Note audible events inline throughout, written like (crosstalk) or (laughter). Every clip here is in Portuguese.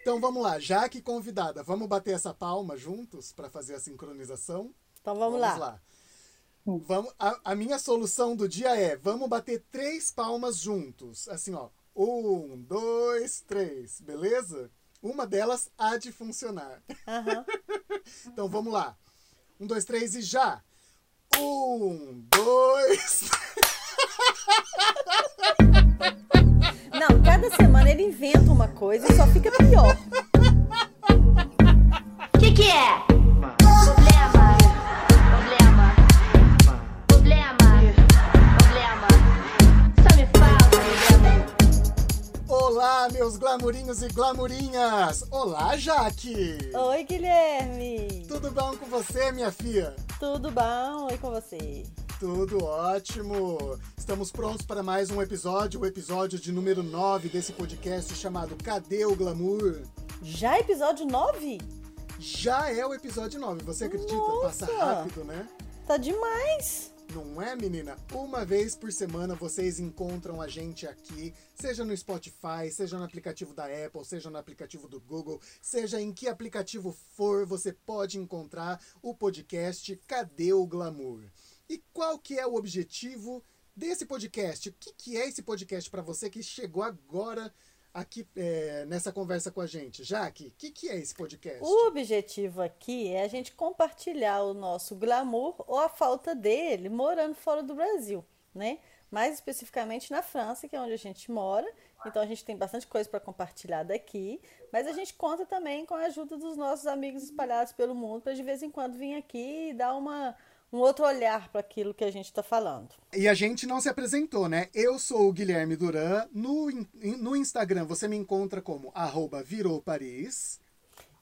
então vamos lá, já que convidada, vamos bater essa palma juntos para fazer a sincronização? Então vamos, vamos lá. lá. Vamos, a, a, minha solução do dia é: vamos bater três palmas juntos. Assim, ó. Um, dois, três. Beleza? Uma delas há de funcionar. Uhum. (laughs) então vamos lá. Um, dois, três e já! Um, dois. (laughs) (laughs) Não, cada semana ele inventa uma coisa e só fica pior. O que, que é? Problema. Problema. Problema. Problema. Só me fala, Olá, meus glamurinhos e glamurinhas! Olá, Jaque! Oi, Guilherme! Tudo bom com você, minha filha? Tudo bom? E com você? Tudo ótimo! Estamos prontos para mais um episódio, o episódio de número 9 desse podcast chamado Cadê o Glamour? Já episódio 9? Já é o episódio 9, você acredita? Nossa. Passa rápido, né? Tá demais! Não é, menina? Uma vez por semana vocês encontram a gente aqui, seja no Spotify, seja no aplicativo da Apple, seja no aplicativo do Google, seja em que aplicativo for, você pode encontrar o podcast Cadê o Glamour? E qual que é o objetivo desse podcast? O que, que é esse podcast para você que chegou agora aqui é, nessa conversa com a gente? Jaque, o que, que é esse podcast? O objetivo aqui é a gente compartilhar o nosso glamour ou a falta dele morando fora do Brasil, né? Mais especificamente na França, que é onde a gente mora. Então a gente tem bastante coisa para compartilhar daqui, mas a gente conta também com a ajuda dos nossos amigos espalhados pelo mundo para de vez em quando vir aqui e dar uma um outro olhar para aquilo que a gente está falando. E a gente não se apresentou, né? Eu sou o Guilherme Duran. No, no Instagram você me encontra como arroba virou Paris.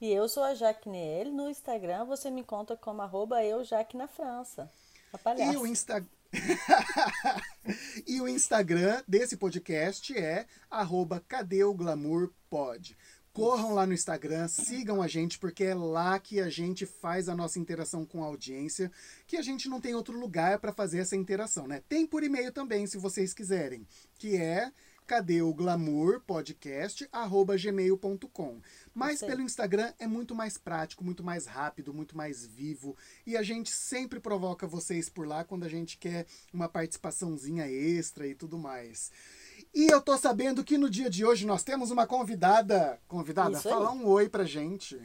E eu sou a Jaque Neel. No Instagram você me encontra como arroba eu Jaque na França. E o, Insta... (laughs) e o Instagram desse podcast é arroba cadê o glamour pod. Corram lá no Instagram, sigam a gente, porque é lá que a gente faz a nossa interação com a audiência, que a gente não tem outro lugar para fazer essa interação, né? Tem por e-mail também, se vocês quiserem, que é cadê o glamour podcast gmail.com mas pelo Instagram é muito mais prático muito mais rápido muito mais vivo e a gente sempre provoca vocês por lá quando a gente quer uma participaçãozinha extra e tudo mais e eu tô sabendo que no dia de hoje nós temos uma convidada. Convidada, Isso fala aí. um oi pra gente.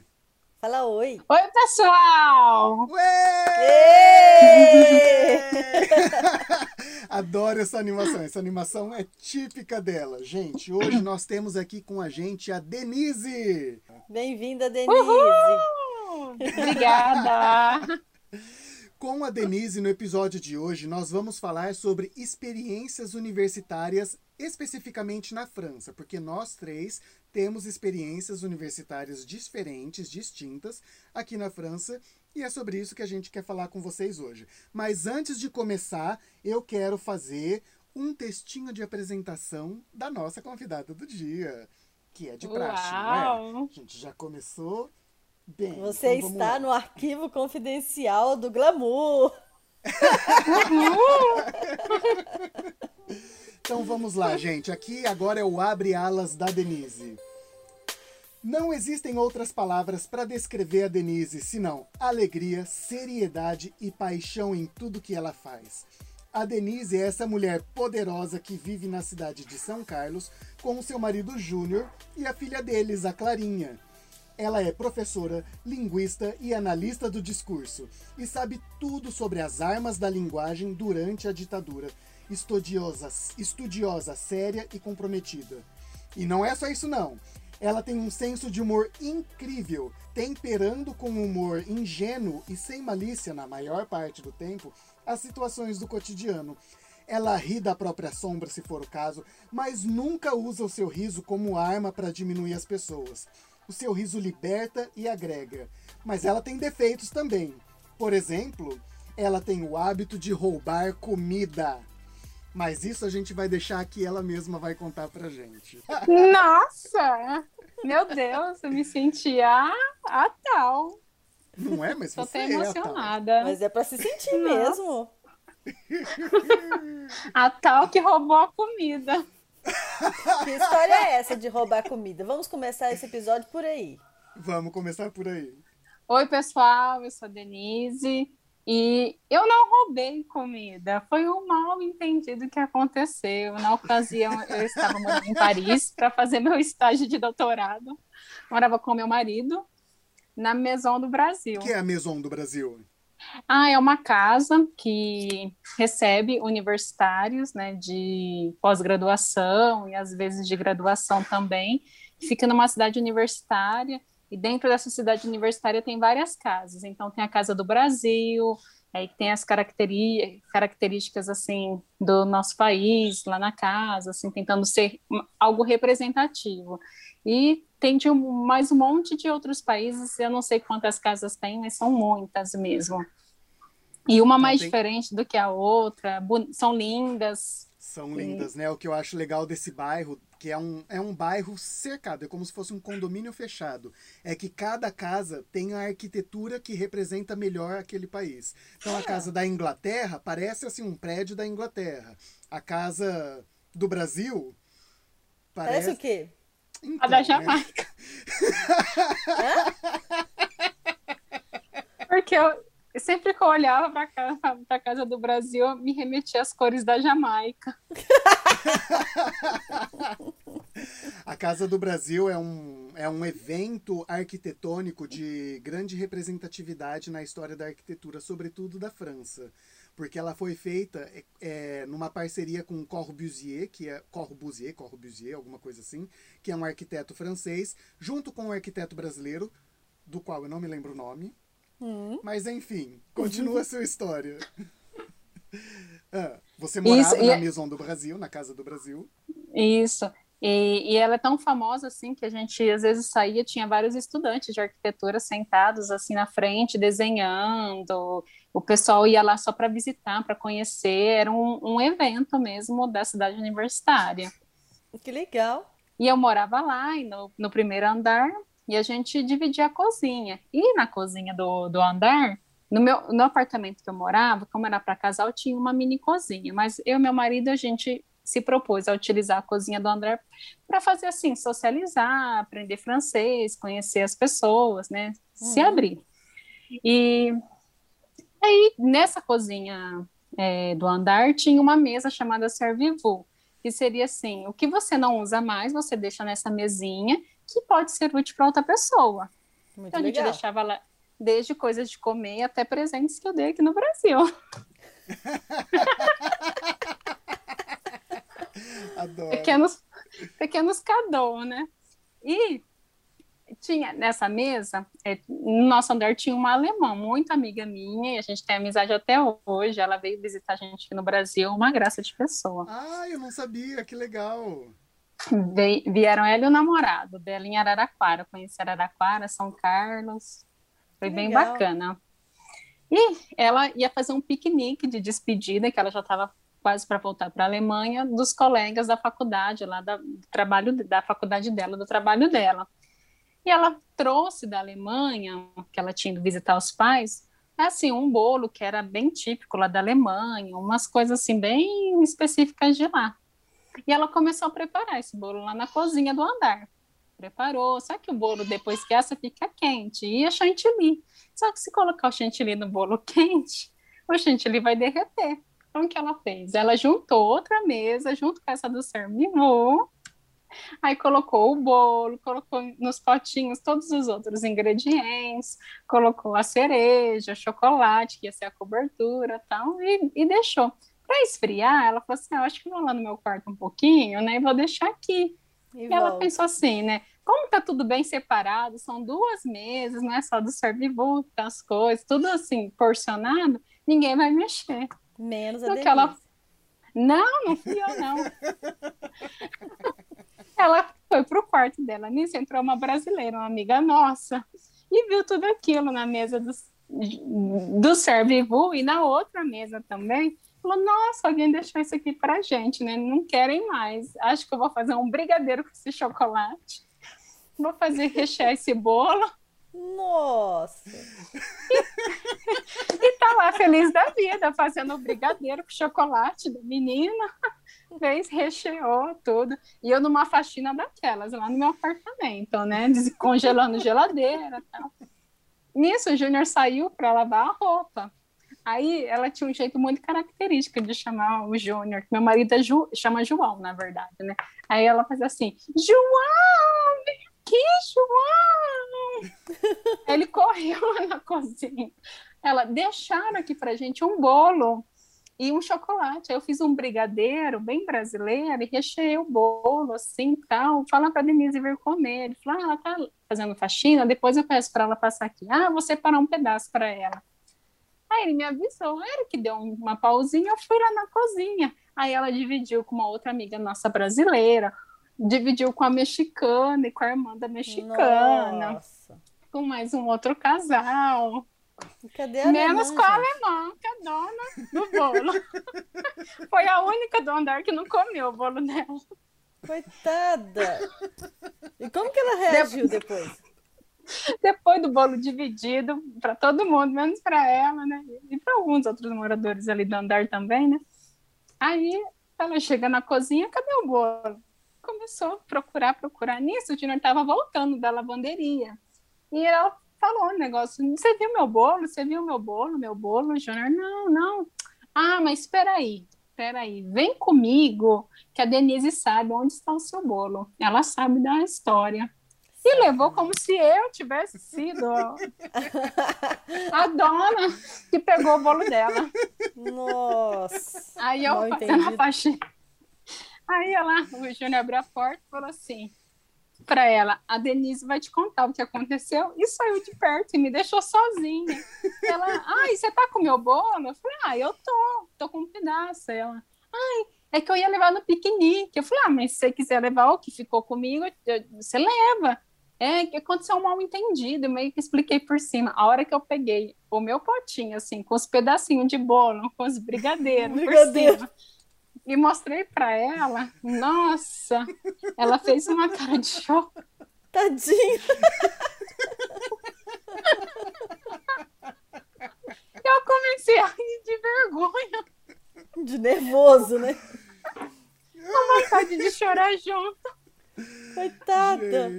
Fala oi. Oi, pessoal! (laughs) Adoro essa animação. Essa animação é típica dela. Gente, hoje nós temos aqui com a gente a Denise. Bem-vinda, Denise. Uhul! Obrigada. (laughs) Com a Denise, no episódio de hoje, nós vamos falar sobre experiências universitárias especificamente na França, porque nós três temos experiências universitárias diferentes, distintas, aqui na França, e é sobre isso que a gente quer falar com vocês hoje. Mas antes de começar, eu quero fazer um textinho de apresentação da nossa convidada do dia, que é de praxe, Uau. não é? A gente já começou bem. Você então está lá. no arquivo confidencial do glamour. (laughs) Então vamos lá, gente. Aqui agora é o abre alas da Denise. Não existem outras palavras para descrever a Denise senão alegria, seriedade e paixão em tudo que ela faz. A Denise é essa mulher poderosa que vive na cidade de São Carlos com seu marido Júnior e a filha deles, a Clarinha. Ela é professora, linguista e analista do discurso e sabe tudo sobre as armas da linguagem durante a ditadura estudiosa, estudiosa, séria e comprometida. E não é só isso não. Ela tem um senso de humor incrível, temperando com humor ingênuo e sem malícia na maior parte do tempo as situações do cotidiano. Ela ri da própria sombra, se for o caso, mas nunca usa o seu riso como arma para diminuir as pessoas. O seu riso liberta e agrega, mas ela tem defeitos também. Por exemplo, ela tem o hábito de roubar comida. Mas isso a gente vai deixar que ela mesma vai contar pra gente. (laughs) Nossa! Meu Deus, eu me sentia a, a tal. Não é? Mas Tô você até emocionada. É Mas é pra se sentir Nossa. mesmo. a tal que roubou a comida. Que história é essa de roubar comida? Vamos começar esse episódio por aí. Vamos começar por aí. Oi, pessoal, eu sou a Denise e eu não roubei comida. Foi um mal entendido que aconteceu. Na ocasião, eu estava morando em Paris para fazer meu estágio de doutorado. Morava com meu marido na Maison do Brasil. O que é a Maison do Brasil? Ah, é uma casa que recebe universitários, né, de pós-graduação e às vezes de graduação também. Fica numa cidade universitária e dentro dessa cidade universitária tem várias casas. Então tem a Casa do Brasil, aí tem as características assim do nosso país lá na casa, assim tentando ser algo representativo. E tem de mais um monte de outros países, eu não sei quantas casas tem, mas são muitas mesmo. E uma mais tem... diferente do que a outra, são lindas. São lindas, e... né? O que eu acho legal desse bairro, que é um, é um bairro cercado, é como se fosse um condomínio fechado. É que cada casa tem a arquitetura que representa melhor aquele país. Então, a ah. casa da Inglaterra parece assim um prédio da Inglaterra. A casa do Brasil parece, parece o quê? Então, a da né? Jamaica. (laughs) Porque eu, sempre que eu olhava para casa, a casa do Brasil, eu me remetia às cores da Jamaica. (laughs) A Casa do Brasil é um, é um evento arquitetônico de grande representatividade na história da arquitetura, sobretudo da França porque ela foi feita é, é, numa parceria com Corbusier, que é Corbusier, Corbusier, alguma coisa assim, que é um arquiteto francês, junto com um arquiteto brasileiro, do qual eu não me lembro o nome. Hum. Mas enfim, continua a sua história. (laughs) ah, você morava Isso, na é... Maison do Brasil, na Casa do Brasil. Isso. E, e, ela é tão famosa assim que a gente às vezes saía, tinha vários estudantes de arquitetura sentados assim na frente, desenhando. O pessoal ia lá só para visitar, para conhecer. Era um, um, evento mesmo da cidade universitária. Que legal! E eu morava lá, no, no primeiro andar, e a gente dividia a cozinha. E na cozinha do, do andar, no meu no apartamento que eu morava, como era para casal, tinha uma mini cozinha. Mas eu e meu marido, a gente se propôs a utilizar a cozinha do André para fazer assim, socializar, aprender francês, conhecer as pessoas, né? Uhum. Se abrir. E aí, nessa cozinha é, do andar, tinha uma mesa chamada Servivu, que seria assim: o que você não usa mais, você deixa nessa mesinha, que pode ser útil para outra pessoa. Muito então, a gente deixava lá, desde coisas de comer até presentes que eu dei aqui no Brasil. (laughs) Adoro. Pequenos, pequenos cadô, né? E tinha nessa mesa, é, no nosso andar tinha uma alemã, muito amiga minha, e a gente tem amizade até hoje. Ela veio visitar a gente aqui no Brasil, uma graça de pessoa. Ah, eu não sabia, que legal. Vieram ela e o namorado dela em Araraquara. Conheci Araraquara, São Carlos. Foi bem bacana. E ela ia fazer um piquenique de despedida, que ela já estava quase para voltar para a Alemanha, dos colegas da faculdade, lá da, do trabalho, da faculdade dela, do trabalho dela. E ela trouxe da Alemanha, que ela tinha ido visitar os pais, assim, um bolo que era bem típico lá da Alemanha, umas coisas assim bem específicas de lá. E ela começou a preparar esse bolo lá na cozinha do andar. Preparou, só que o bolo depois que essa fica quente, e a chantilly. Só que se colocar o chantilly no bolo (laughs) quente, o chantilly vai derreter. Então, o que ela fez? Ela juntou outra mesa, junto com essa do Sermivô, aí colocou o bolo, colocou nos potinhos todos os outros ingredientes, colocou a cereja, chocolate, que ia ser a cobertura tal, e, e deixou. Para esfriar, ela falou assim: ah, acho que vou lá no meu quarto um pouquinho, né? E vou deixar aqui. E, e ela pensou assim, né? Como tá tudo bem separado, são duas mesas, não é só do servivô, as coisas, tudo assim, porcionado, ninguém vai mexer. Menos a Denise. Ela... Não, não fui eu, não. (laughs) ela foi pro quarto dela. Nisso entrou uma brasileira, uma amiga nossa, e viu tudo aquilo na mesa do, do Servivu e na outra mesa também. Falou, nossa, alguém deixou isso aqui pra gente, né? Não querem mais. Acho que eu vou fazer um brigadeiro com esse chocolate. Vou fazer rechear esse bolo nossa! e tá lá feliz da vida, fazendo o brigadeiro com chocolate da menina. fez, recheou tudo. E eu numa faxina daquelas, lá no meu apartamento, né? Descongelando geladeira e tal. Nisso, o Júnior saiu para lavar a roupa. Aí ela tinha um jeito muito característico de chamar o Júnior, meu marido é Ju, chama João, na verdade, né? Aí ela faz assim: João, vem aqui, João! Ele correu na cozinha. Ela, deixaram aqui pra gente um bolo e um chocolate. Aí eu fiz um brigadeiro bem brasileiro e recheei o bolo, assim, tal. Fala pra Denise vir comer. Ele falou, ah, ela tá fazendo faxina, depois eu peço para ela passar aqui. Ah, vou separar um pedaço para ela. Aí ele me avisou, era que deu uma pausinha, eu fui lá na cozinha. Aí ela dividiu com uma outra amiga nossa brasileira, dividiu com a mexicana e com a irmã da mexicana, Nossa. com mais um outro casal. Menos alemã, com a alemã, que é dona do bolo. (laughs) Foi a única do andar que não comeu o bolo dela. Coitada! E como que ela reagiu depois? (laughs) Depois do bolo dividido para todo mundo, menos para ela, né? E para alguns outros moradores ali do andar também, né? Aí ela chega na cozinha, cadê o bolo? Começou a procurar, procurar. Nisso, o Junior estava voltando da lavanderia. E ela falou um negócio: Você viu meu bolo? Você viu meu bolo? Meu bolo? O Junior, não, não. Ah, mas espera aí, espera aí. Vem comigo, que a Denise sabe onde está o seu bolo. Ela sabe da história. E levou como se eu tivesse sido a dona que pegou o bolo dela. Nossa. Aí eu fazendo a faxina. Aí ela, o Júnior abriu a porta e falou assim para ela: a Denise vai te contar o que aconteceu. E saiu de perto e me deixou sozinha. Ela, ai, você tá com meu bolo? Eu falei, ah, eu tô, tô com um pedaço. Ela, ai, é que eu ia levar no piquenique. Eu falei, ah, mas se você quiser levar o que ficou comigo, você leva. É que aconteceu um mal entendido, meio que expliquei por cima. A hora que eu peguei o meu potinho, assim, com os pedacinhos de bolo, com os brigadeiros Brigadeiro. por cima, e mostrei para ela, nossa, ela fez uma cara de choque. Tadinha. Eu comecei a rir de vergonha. De nervoso, né? Com vontade de chorar junto. Coitada.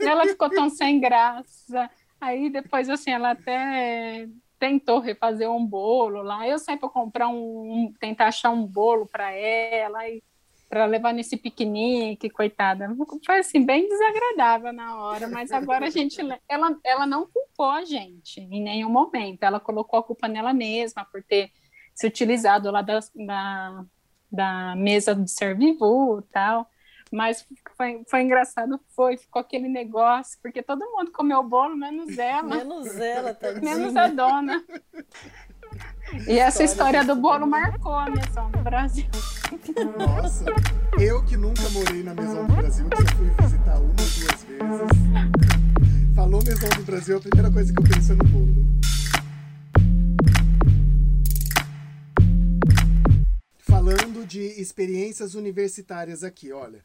Ela ficou tão sem graça. Aí depois, assim, ela até tentou refazer um bolo lá. Eu saí para comprar um, tentar achar um bolo para ela e para levar nesse piquenique, coitada. Foi assim bem desagradável na hora, mas agora a gente ela ela não culpou a gente em nenhum momento. Ela colocou a culpa nela mesma por ter se utilizado lá da, da, da mesa de e tal. Mas foi, foi engraçado, foi, ficou aquele negócio, porque todo mundo comeu o bolo, menos ela. menos ela, tadinha. Menos a dona. E essa história do bolo marcou a Maison do Brasil. Nossa, eu que nunca morei na Maison do Brasil, que só fui visitar uma ou duas vezes. Falou Maison do Brasil, a primeira coisa que eu penso é no bolo. De experiências universitárias aqui, olha.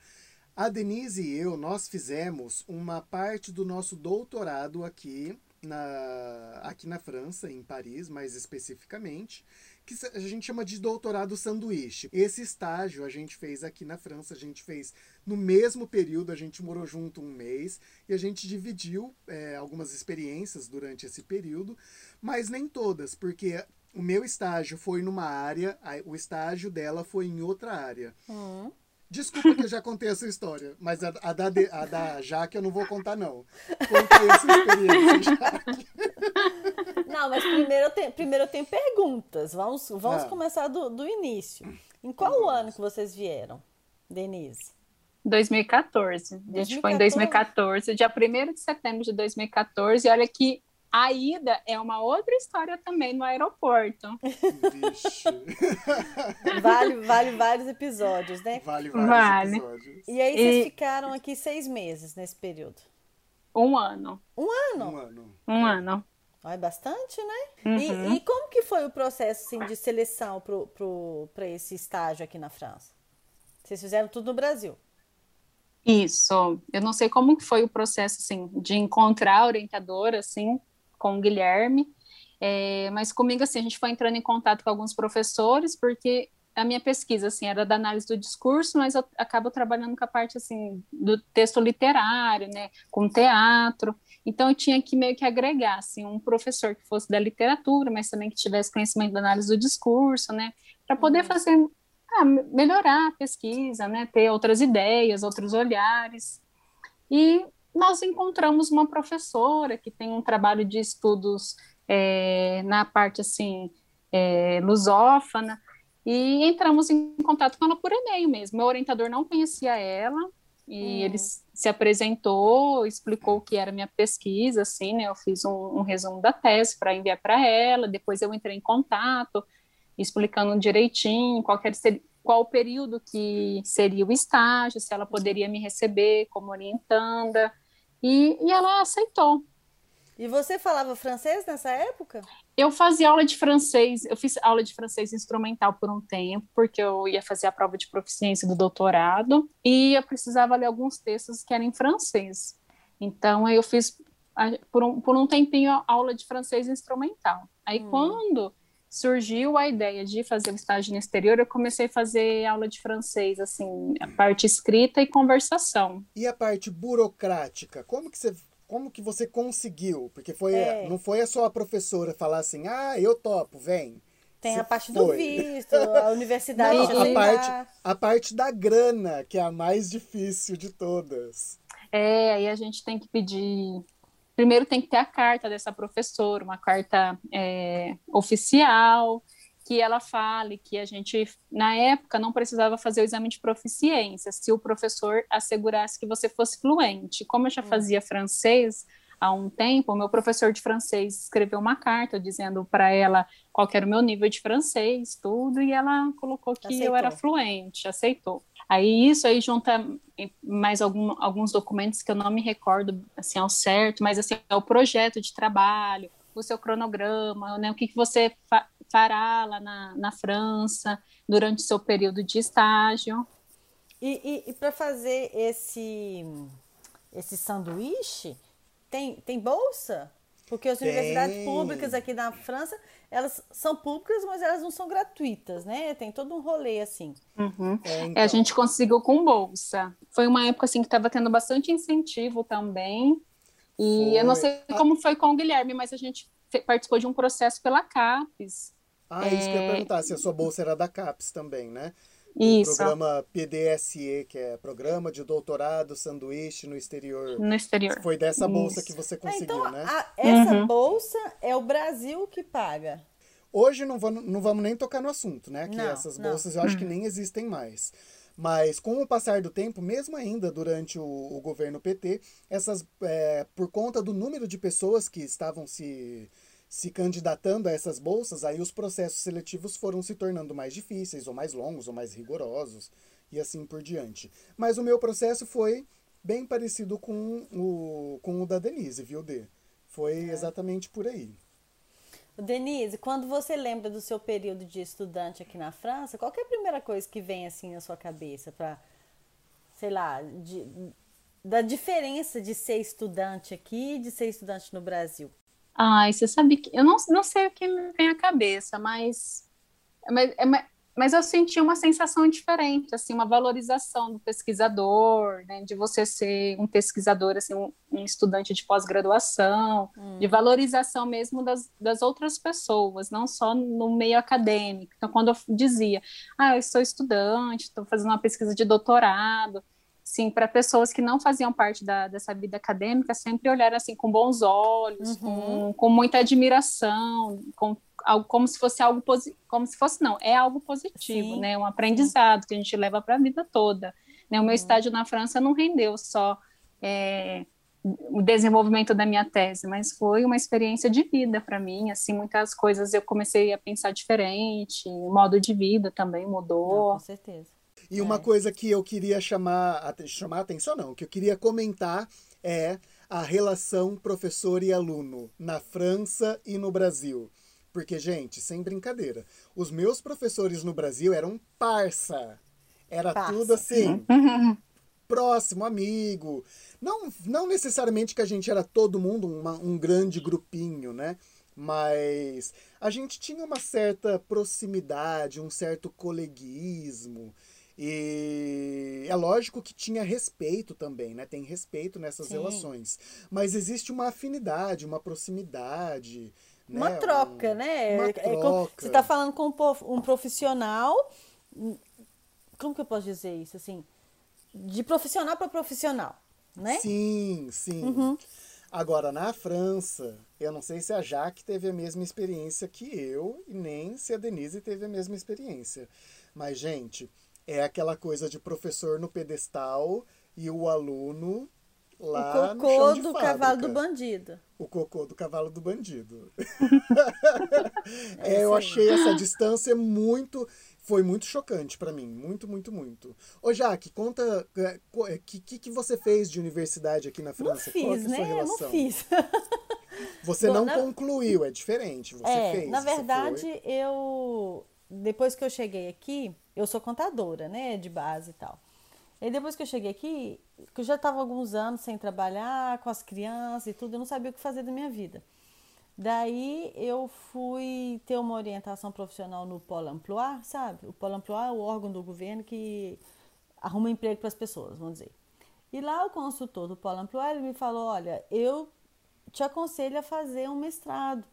A Denise e eu, nós fizemos uma parte do nosso doutorado aqui na, aqui na França, em Paris, mais especificamente, que a gente chama de doutorado sanduíche. Esse estágio a gente fez aqui na França, a gente fez no mesmo período, a gente morou junto um mês e a gente dividiu é, algumas experiências durante esse período, mas nem todas, porque o meu estágio foi numa área, o estágio dela foi em outra área. Uhum. Desculpa que eu já contei essa história, mas a, a, da, a da Jaque eu não vou contar, não. Conta essa experiência, Jaque. Não, mas primeiro eu tenho, primeiro eu tenho perguntas. Vamos, vamos ah. começar do, do início. Em qual vamos. ano que vocês vieram, Denise? 2014. 2014. A gente foi em 2014, dia 1 de setembro de 2014. E olha que a ida é uma outra história também no aeroporto. Vixe. (laughs) Vale, vale vários episódios, né? Vale vários vale. episódios. E aí vocês e... ficaram aqui seis meses nesse período? Um ano. Um ano? Um ano. Um ano. É bastante, né? Uhum. E, e, como que foi o processo assim, de seleção para esse estágio aqui na França? Vocês fizeram tudo no Brasil? Isso. Eu não sei como foi o processo assim, de encontrar a orientadora, assim, com o Guilherme. É, mas comigo, assim, a gente foi entrando em contato com alguns professores, porque a minha pesquisa assim era da análise do discurso, mas eu acabo trabalhando com a parte assim do texto literário, né, com teatro. Então eu tinha que meio que agregar assim um professor que fosse da literatura, mas também que tivesse conhecimento da análise do discurso, né, para poder uhum. fazer ah, melhorar a pesquisa, né, ter outras ideias, outros olhares. E nós encontramos uma professora que tem um trabalho de estudos é, na parte assim é, lusófona e entramos em contato com ela por e-mail mesmo. Meu orientador não conhecia ela e hum. ele se apresentou, explicou o que era minha pesquisa, assim, né? Eu fiz um, um resumo da tese para enviar para ela. Depois eu entrei em contato, explicando direitinho qual, ser, qual o período que seria o estágio, se ela poderia me receber como orientanda. E, e ela aceitou. E você falava francês nessa época? Eu fazia aula de francês, eu fiz aula de francês instrumental por um tempo, porque eu ia fazer a prova de proficiência do doutorado, e eu precisava ler alguns textos que eram em francês. Então, eu fiz, por um, por um tempinho, aula de francês instrumental. Aí, hum. quando surgiu a ideia de fazer um estágio no exterior, eu comecei a fazer aula de francês, assim, a parte escrita e conversação. E a parte burocrática? Como que você como que você conseguiu? Porque foi, é. não foi a sua professora falar assim, ah, eu topo, vem. Tem você a parte foi. do visto, a (laughs) universidade não, a parte, a parte da grana, que é a mais difícil de todas. É, aí a gente tem que pedir. Primeiro tem que ter a carta dessa professora, uma carta é, oficial, que ela fale que a gente, na época, não precisava fazer o exame de proficiência, se o professor assegurasse que você fosse fluente. Como eu já hum. fazia francês há um tempo, o meu professor de francês escreveu uma carta dizendo para ela qual era o meu nível de francês, tudo, e ela colocou que aceitou. eu era fluente, aceitou. Aí isso aí junta mais algum, alguns documentos que eu não me recordo assim ao certo, mas assim é o projeto de trabalho, o seu cronograma, né, o que, que você fa fará lá na, na França durante o seu período de estágio. E, e, e para fazer esse, esse sanduíche, tem, tem bolsa? Porque as tem. universidades públicas aqui na França, elas são públicas, mas elas não são gratuitas, né? Tem todo um rolê assim. Uhum. É, então... é, a gente conseguiu com bolsa. Foi uma época assim que estava tendo bastante incentivo também. E foi. eu não sei como foi com o Guilherme, mas a gente participou de um processo pela CAPES. Ah, é... isso que eu ia é. perguntar, se a sua bolsa era da CAPES também, né? Isso. O programa PDSE, que é Programa de Doutorado Sanduíche no Exterior. No exterior. Foi dessa bolsa Isso. que você conseguiu, então, né? A, essa uhum. bolsa é o Brasil que paga. Hoje não vamos, não vamos nem tocar no assunto, né? Que não, essas bolsas não. eu acho que nem existem mais. Mas com o passar do tempo, mesmo ainda durante o, o governo PT, essas, é, por conta do número de pessoas que estavam se se candidatando a essas bolsas, aí os processos seletivos foram se tornando mais difíceis, ou mais longos, ou mais rigorosos, e assim por diante. Mas o meu processo foi bem parecido com o, com o da Denise, viu, Dê? Foi é. exatamente por aí. Denise, quando você lembra do seu período de estudante aqui na França, qual é a primeira coisa que vem assim na sua cabeça para, sei lá, de, da diferença de ser estudante aqui e de ser estudante no Brasil? Ai, você sabe que eu não, não sei o que me vem à cabeça, mas, mas, é, mas eu senti uma sensação diferente, assim, uma valorização do pesquisador, né, de você ser um pesquisador, assim, um, um estudante de pós-graduação, hum. de valorização mesmo das, das outras pessoas, não só no meio acadêmico. Então, quando eu dizia, ah, eu sou estudante, estou fazendo uma pesquisa de doutorado, sim, para pessoas que não faziam parte da, dessa vida acadêmica, sempre olharam assim com bons olhos, uhum. com, com muita admiração, com algo como se fosse algo positivo, como se fosse não, é algo positivo, sim. né? Um aprendizado que a gente leva para a vida toda. Né? O meu uhum. estágio na França não rendeu só é, o desenvolvimento da minha tese, mas foi uma experiência de vida para mim, assim, muitas coisas eu comecei a pensar diferente, o modo de vida também mudou. Não, com certeza. E uma é. coisa que eu queria chamar, chamar a atenção, não, que eu queria comentar é a relação professor e aluno na França e no Brasil. Porque, gente, sem brincadeira, os meus professores no Brasil eram parça. Era parça. tudo assim, (laughs) próximo, amigo. Não, não necessariamente que a gente era todo mundo uma, um grande grupinho, né? Mas a gente tinha uma certa proximidade, um certo coleguismo. E é lógico que tinha respeito também, né? Tem respeito nessas Sim. relações. Mas existe uma afinidade, uma proximidade. Uma né? troca, Um- né? Uma É como- troca. Você está falando com um um profissional. Como que eu posso dizer isso? Assim, de profissional para profissional, né? Sim, sim. Uhum. Agora, na França, eu não sei se a Jaque teve a mesma experiência que eu, e nem se a Denise teve a mesma experiência. Mas, gente, é aquela coisa de professor no pedestal e o aluno lá o no cocô chão de do fábrica. cavalo do bandido. O cocô do cavalo do bandido. É (laughs) É, eu aí. achei essa distância muito. Foi muito chocante pra mim. Muito, muito, muito. Ô, Jaque, conta. O que, que, que você fez de universidade aqui na Não França? Qual fiz, que é a sua né? Eu relação? não fiz. Você Bom, não na- concluiu, é diferente. Você é, fez. na verdade, eu depois que eu cheguei aqui, eu sou contadora, né, de base e tal. E depois que eu cheguei aqui, que eu já estava alguns anos sem trabalhar com as crianças e tudo, eu não sabia o que fazer da minha vida. Daí eu fui ter uma orientação profissional no Pôle Emploi, sabe? O Pôle Emploi é o órgão do governo que arruma emprego para as pessoas, vamos dizer. E lá o consultor do Pôle Emploi ele me falou, olha, eu te aconselho a fazer um mestrado,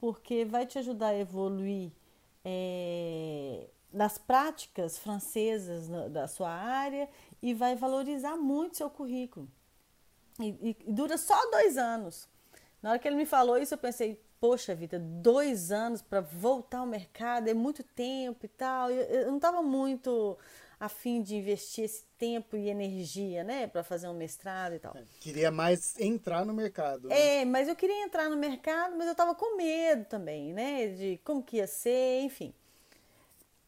porque vai te ajudar a evoluir eh, nas práticas francesas na- da sua área e vai valorizar muito seu currículo. E, e- e dura só dois anos. Na hora que ele me falou isso, eu pensei, poxa vida, dois anos para voltar ao mercado é muito tempo e tal. Eu, eu não estava muito afim de investir esse tempo e energia, né, para fazer um mestrado e tal. Queria mais entrar no mercado. né? É, mas eu queria entrar no mercado, mas eu tava com medo também, né? De como que ia ser, enfim.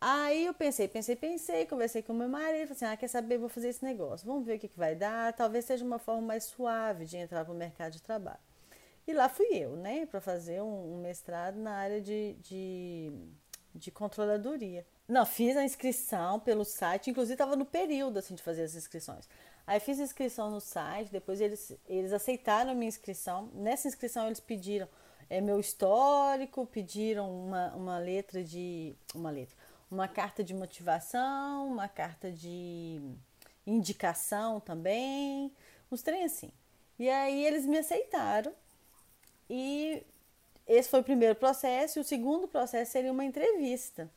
Aí eu pensei, pensei, pensei, conversei com meu marido, falei assim, ah, quer saber, vou fazer esse negócio, vamos ver o que, que vai dar, talvez seja uma forma mais suave de entrar para o mercado de trabalho. E lá fui eu, né, para fazer um, um mestrado na área de, de, de controladoria. Não, fiz a inscrição pelo site, inclusive estava no período assim de fazer as inscrições. Aí fiz a inscrição no site, depois eles, eles aceitaram a minha inscrição. Nessa inscrição eles pediram é, meu histórico, pediram uma, uma letra de. Uma letra. Uma carta de motivação, uma carta de indicação também, uns trem assim. E aí eles me aceitaram e esse foi o primeiro processo e o segundo processo seria uma entrevista.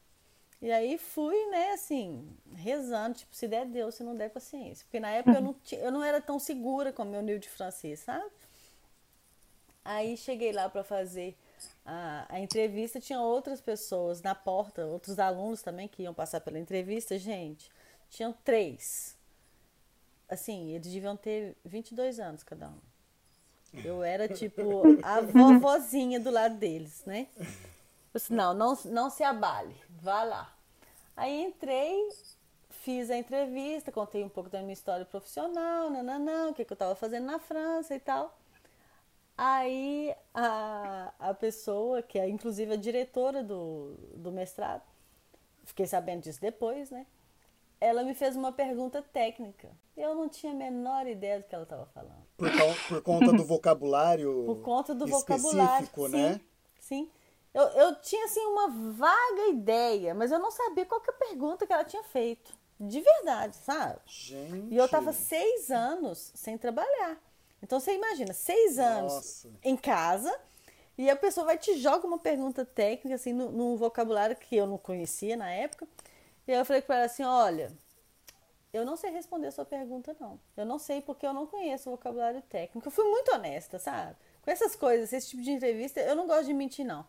E aí fui, né, assim, rezando, tipo, se der Deus, se não der paciência. Porque na época eu não, ti- eu não era tão segura com o meu nível de francês, sabe? Aí cheguei lá para fazer a, a entrevista, tinha outras pessoas na porta, outros alunos também que iam passar pela entrevista. Gente, tinham três. Assim, eles deviam ter 22 anos cada um. Eu era tipo a vovozinha do lado deles, né? Eu disse, não, não, não se abale, vá lá. Aí entrei, fiz a entrevista, contei um pouco da minha história profissional, nananã, o que, que eu estava fazendo na França e tal. Aí a, a pessoa, que é inclusive a diretora do, do mestrado, fiquei sabendo disso depois, né? Ela me fez uma pergunta técnica. Eu não tinha a menor ideia do que ela estava falando. Por, por conta do vocabulário (laughs) Por conta do específico, vocabulário. né? Sim, sim. Eu, eu tinha assim uma vaga ideia, mas eu não sabia qual que é a pergunta que ela tinha feito. De verdade, sabe? Gente. E eu tava seis anos sem trabalhar. Então você imagina, seis anos Nossa. em casa e a pessoa vai te joga uma pergunta técnica, assim, num num vocabulário que eu não conhecia na época. E aí eu falei para ela assim: olha, eu não sei responder a sua pergunta, não. Eu não sei porque eu não conheço o vocabulário técnico. Eu fui muito honesta, sabe? Com essas coisas, esse tipo de entrevista, eu não gosto de mentir, não.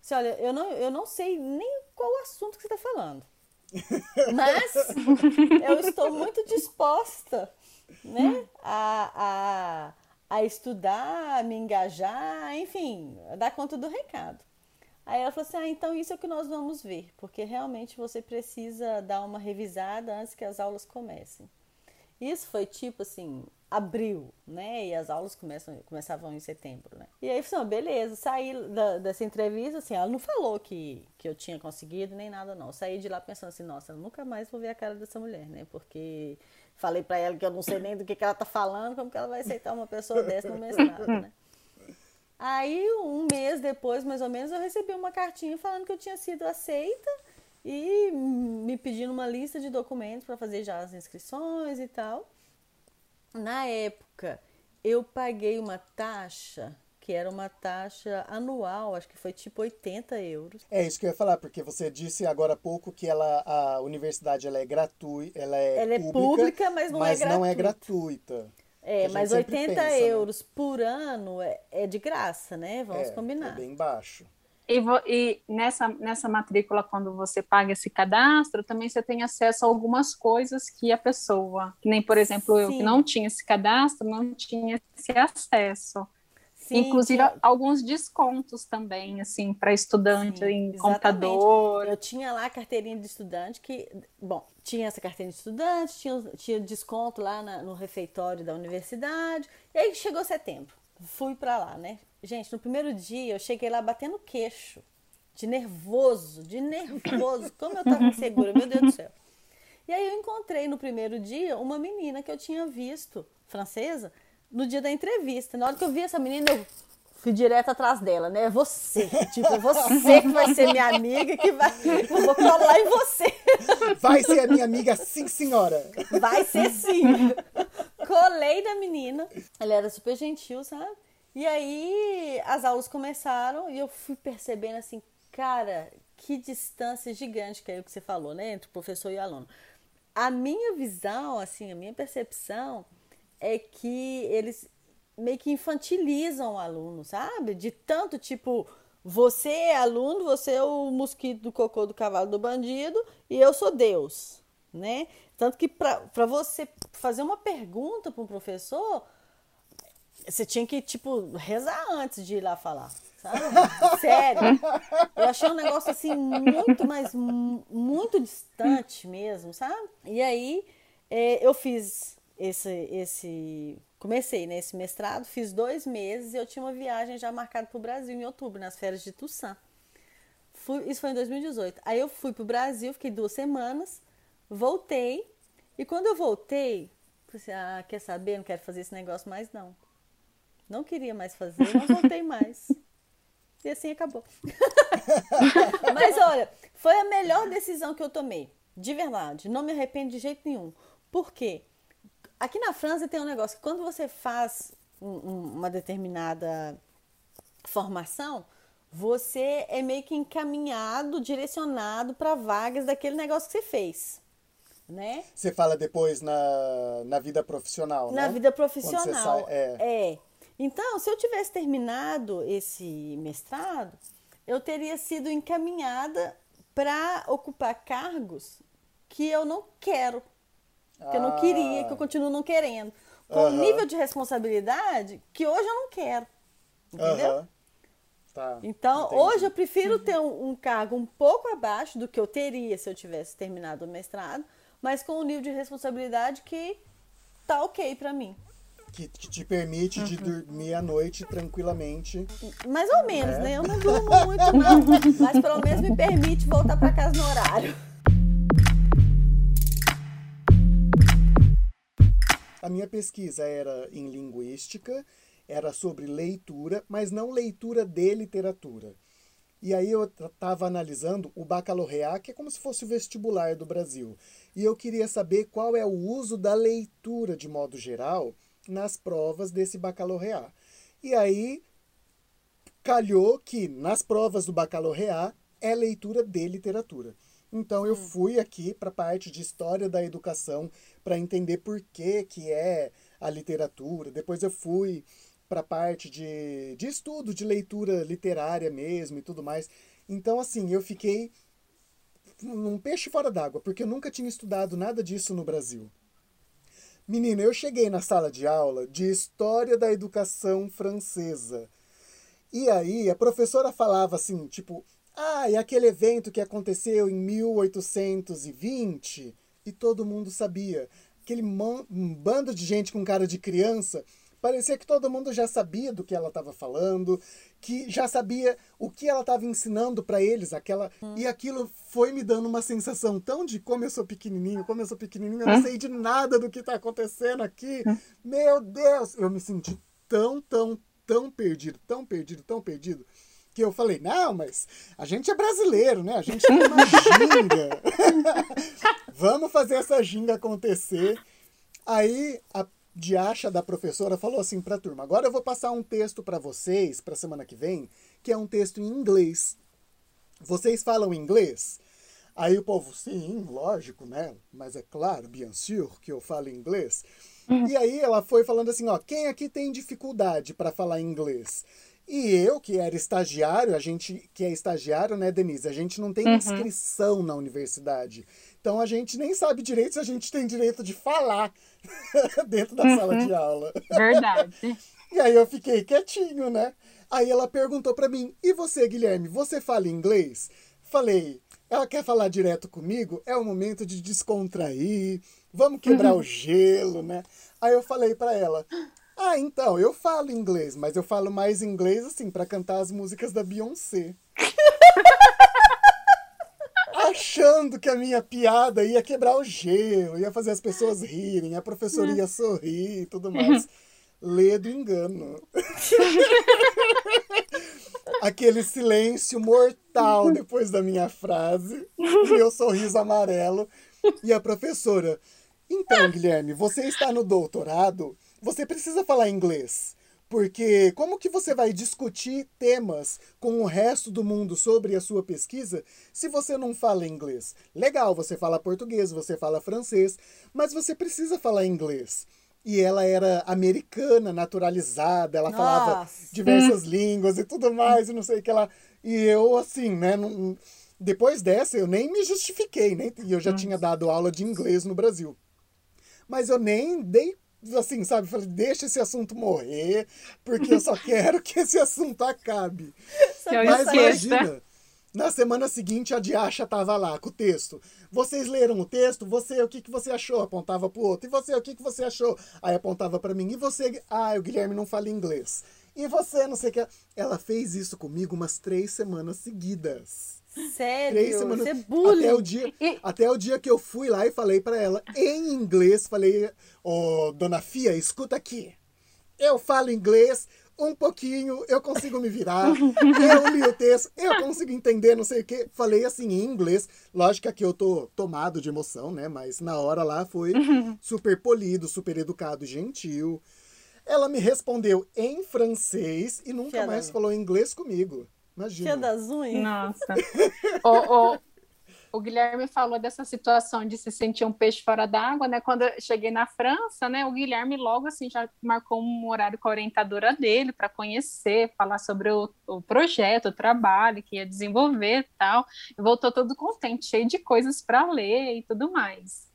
Assim, olha, eu não, eu não sei nem qual o assunto que você está falando. (laughs) Mas eu estou muito disposta né, a, a, a estudar, a me engajar, enfim, a dar conta do recado. Aí ela falou assim: ah, então isso é o que nós vamos ver, porque realmente você precisa dar uma revisada antes que as aulas comecem. Isso foi tipo assim, abril, né? E as aulas começam, começavam em setembro, né? E aí, assim, beleza, saí da- dessa entrevista, assim, ela não falou que, que eu tinha conseguido nem nada, não. Saí de lá pensando assim, nossa, eu nunca mais vou ver a cara dessa mulher, né? Porque falei pra ela que eu não sei nem do que, que ela tá falando, como que ela vai aceitar uma pessoa dessa no mestrado, né? Aí, um mês depois, mais ou menos, eu recebi uma cartinha falando que eu tinha sido aceita e me pedindo uma lista de documentos para fazer já as inscrições e tal. Na época, eu paguei uma taxa que era uma taxa anual, acho que foi tipo 80 euros. É isso que eu ia falar, porque você disse agora há pouco que ela, a universidade ela é gratuita, ela é ela pública, é pública, mas não mas é gratuita. não é gratuita. É, mas 80 pensa, né? euros né? por ano é, é, de graça, né? Vamos é, combinar. É bem baixo. E, e, nessa, nessa matrícula, quando você paga esse cadastro, também você tem acesso a algumas coisas que a pessoa, que nem, por exemplo, Sim. eu que não tinha esse cadastro, não tinha esse acesso. Sim, Inclusive que... alguns descontos também, assim, para estudante Sim, em exatamente. computador. Eu tinha lá a carteirinha de estudante que, bom, tinha essa carteirinha de estudante, tinha, tinha desconto lá na, no refeitório da universidade. E aí chegou setembro, fui para lá, né? Gente, no primeiro dia eu cheguei lá batendo queixo, de nervoso, de nervoso, como eu tava insegura, meu Deus do céu. E aí eu encontrei no primeiro dia uma menina que eu tinha visto, francesa, no dia da entrevista. Na hora que eu vi essa menina, eu fui direto atrás dela, né? É você, tipo, é você que vai ser minha amiga, que vai. Eu vou colar em você. Vai ser a minha amiga, sim, senhora. Vai ser sim. Colei da menina. Ela era super gentil, sabe? E aí as aulas começaram e eu fui percebendo assim, cara, que distância gigante que é o que você falou, né? Entre o professor e o aluno. A minha visão, assim, a minha percepção é que eles meio que infantilizam o aluno, sabe? De tanto tipo, você é aluno, você é o mosquito do cocô do cavalo do bandido e eu sou Deus, né? Tanto que para você fazer uma pergunta para um professor, você tinha que, tipo, rezar antes de ir lá falar, sabe? (laughs) Sério. Eu achei um negócio assim muito, mas muito distante mesmo, sabe? E aí é, eu fiz esse, esse comecei nesse né, mestrado, fiz dois meses e eu tinha uma viagem já marcada para o Brasil em outubro, nas férias de Toussaint. Fui, isso foi em 2018. Aí eu fui para o Brasil, fiquei duas semanas, voltei e quando eu voltei, pensei, ah, quer saber? Não quero fazer esse negócio mais não. Não queria mais fazer, não voltei mais. E assim acabou. (laughs) Mas olha, foi a melhor decisão que eu tomei. De verdade. Não me arrependo de jeito nenhum. Por quê? Aqui na França tem um negócio que quando você faz um, um, uma determinada formação, você é meio que encaminhado, direcionado para vagas daquele negócio que você fez. Né? Você fala depois na, na vida profissional, Na né? vida profissional. Sai, é. é. Então, se eu tivesse terminado esse mestrado, eu teria sido encaminhada para ocupar cargos que eu não quero que eu não queria, que eu continuo não querendo. Com um nível de responsabilidade que hoje eu não quero. Entendeu? Tá, então, entendi. hoje eu prefiro ter um, um, cargo um pouco abaixo do que eu teria se eu tivesse terminado o mestrado, mas com um nível de responsabilidade que tá ok para mim. Que, que, te permite uhum. de dormir à noite tranquilamente. Mais ou menos, é. né? Eu não durmo muito, não. mas pelo menos me permite voltar para casa no horário. (laughs) A minha pesquisa era em linguística, era sobre leitura, mas não leitura de literatura. E aí eu estava analisando o bacalaureat, que é como se fosse o vestibular do Brasil. E eu queria saber qual é o uso da leitura, de modo geral, nas provas desse bacalaureat. E aí calhou que nas provas do bacalaureat é leitura de literatura. Então eu hum. fui aqui para a parte de história da educação para entender por que, que é a literatura. Depois eu fui para a parte de, de estudo, de leitura literária mesmo e tudo mais. Então, assim, eu fiquei um peixe fora d'água, porque eu nunca tinha estudado nada disso no Brasil. Menina, eu cheguei na sala de aula de História da Educação Francesa. E aí a professora falava assim, tipo, ah, e aquele evento que aconteceu em 1820 e todo mundo sabia. Aquele um bando de gente com cara de criança. Parecia que todo mundo já sabia do que ela estava falando, que já sabia o que ela estava ensinando para eles, aquela hum. e aquilo foi me dando uma sensação tão de como eu sou pequenininho, como eu sou pequenininho, eu não sei de nada do que está acontecendo aqui. Meu Deus, eu me senti tão, tão, tão perdido, tão perdido, tão perdido, que eu falei, não, mas a gente é brasileiro, né? A gente tem uma ginga. (laughs) Vamos fazer essa ginga acontecer. Aí a diacha da professora falou assim para a turma: agora eu vou passar um texto para vocês para semana que vem, que é um texto em inglês. Vocês falam inglês? Aí o povo, sim, lógico, né? Mas é claro, bien sûr, que eu falo inglês. Uhum. E aí ela foi falando assim, ó, quem aqui tem dificuldade para falar inglês? E eu, que era estagiário, a gente que é estagiário, né, Denise? A gente não tem uhum. inscrição na universidade. Então a gente nem sabe direito se a gente tem direito de falar (laughs) dentro da uhum. sala de aula. Verdade. (laughs) e aí eu fiquei quietinho, né? Aí ela perguntou para mim: "E você, Guilherme, você fala inglês?" Falei: "Ela quer falar direto comigo? É o momento de descontrair. Vamos quebrar uhum. o gelo, né?" Aí eu falei para ela: ah, então, eu falo inglês, mas eu falo mais inglês assim para cantar as músicas da Beyoncé. (laughs) Achando que a minha piada ia quebrar o gelo, ia fazer as pessoas rirem, a professora ia sorrir e tudo mais. Lê do engano. (laughs) Aquele silêncio mortal depois da minha frase, o meu sorriso amarelo. E a professora, então, Guilherme, você está no doutorado você precisa falar inglês. Porque como que você vai discutir temas com o resto do mundo sobre a sua pesquisa se você não fala inglês? Legal, você fala português, você fala francês, mas você precisa falar inglês. E ela era americana, naturalizada, ela Nossa. falava diversas línguas e tudo mais, e não sei o que ela. E eu, assim, né? Não... Depois dessa, eu nem me justifiquei, né? E eu já tinha dado aula de inglês no Brasil. Mas eu nem dei assim, sabe? Falei, deixa esse assunto morrer, porque eu só (laughs) quero que esse assunto acabe. Mas imagina, na semana seguinte a Diacha tava lá com o texto. Vocês leram o texto? Você, o que, que você achou? Apontava pro outro. E você, o que, que você achou? Aí apontava para mim. E você? Ah, o Guilherme não fala inglês. E você, não sei o que. Ela fez isso comigo umas três semanas seguidas. Sério? Três semanas. Isso é bullying. Até o dia, e... até o dia que eu fui lá e falei para ela em inglês, falei, ô, oh, dona Fia, escuta aqui. Eu falo inglês um pouquinho, eu consigo me virar. eu li o texto, eu consigo entender, não sei o quê. Falei assim em inglês. Lógico que eu tô tomado de emoção, né? Mas na hora lá foi super polido, super educado, gentil. Ela me respondeu em francês e nunca mais falou inglês comigo. Imagina. Tia das unhas. Nossa. (laughs) o, o, o, Guilherme falou dessa situação de se sentir um peixe fora d'água, né? Quando eu cheguei na França, né? O Guilherme logo assim já marcou um horário com a orientadora dele para conhecer, falar sobre o, o, projeto, o trabalho que ia desenvolver e tal. E voltou todo contente, cheio de coisas para ler e tudo mais.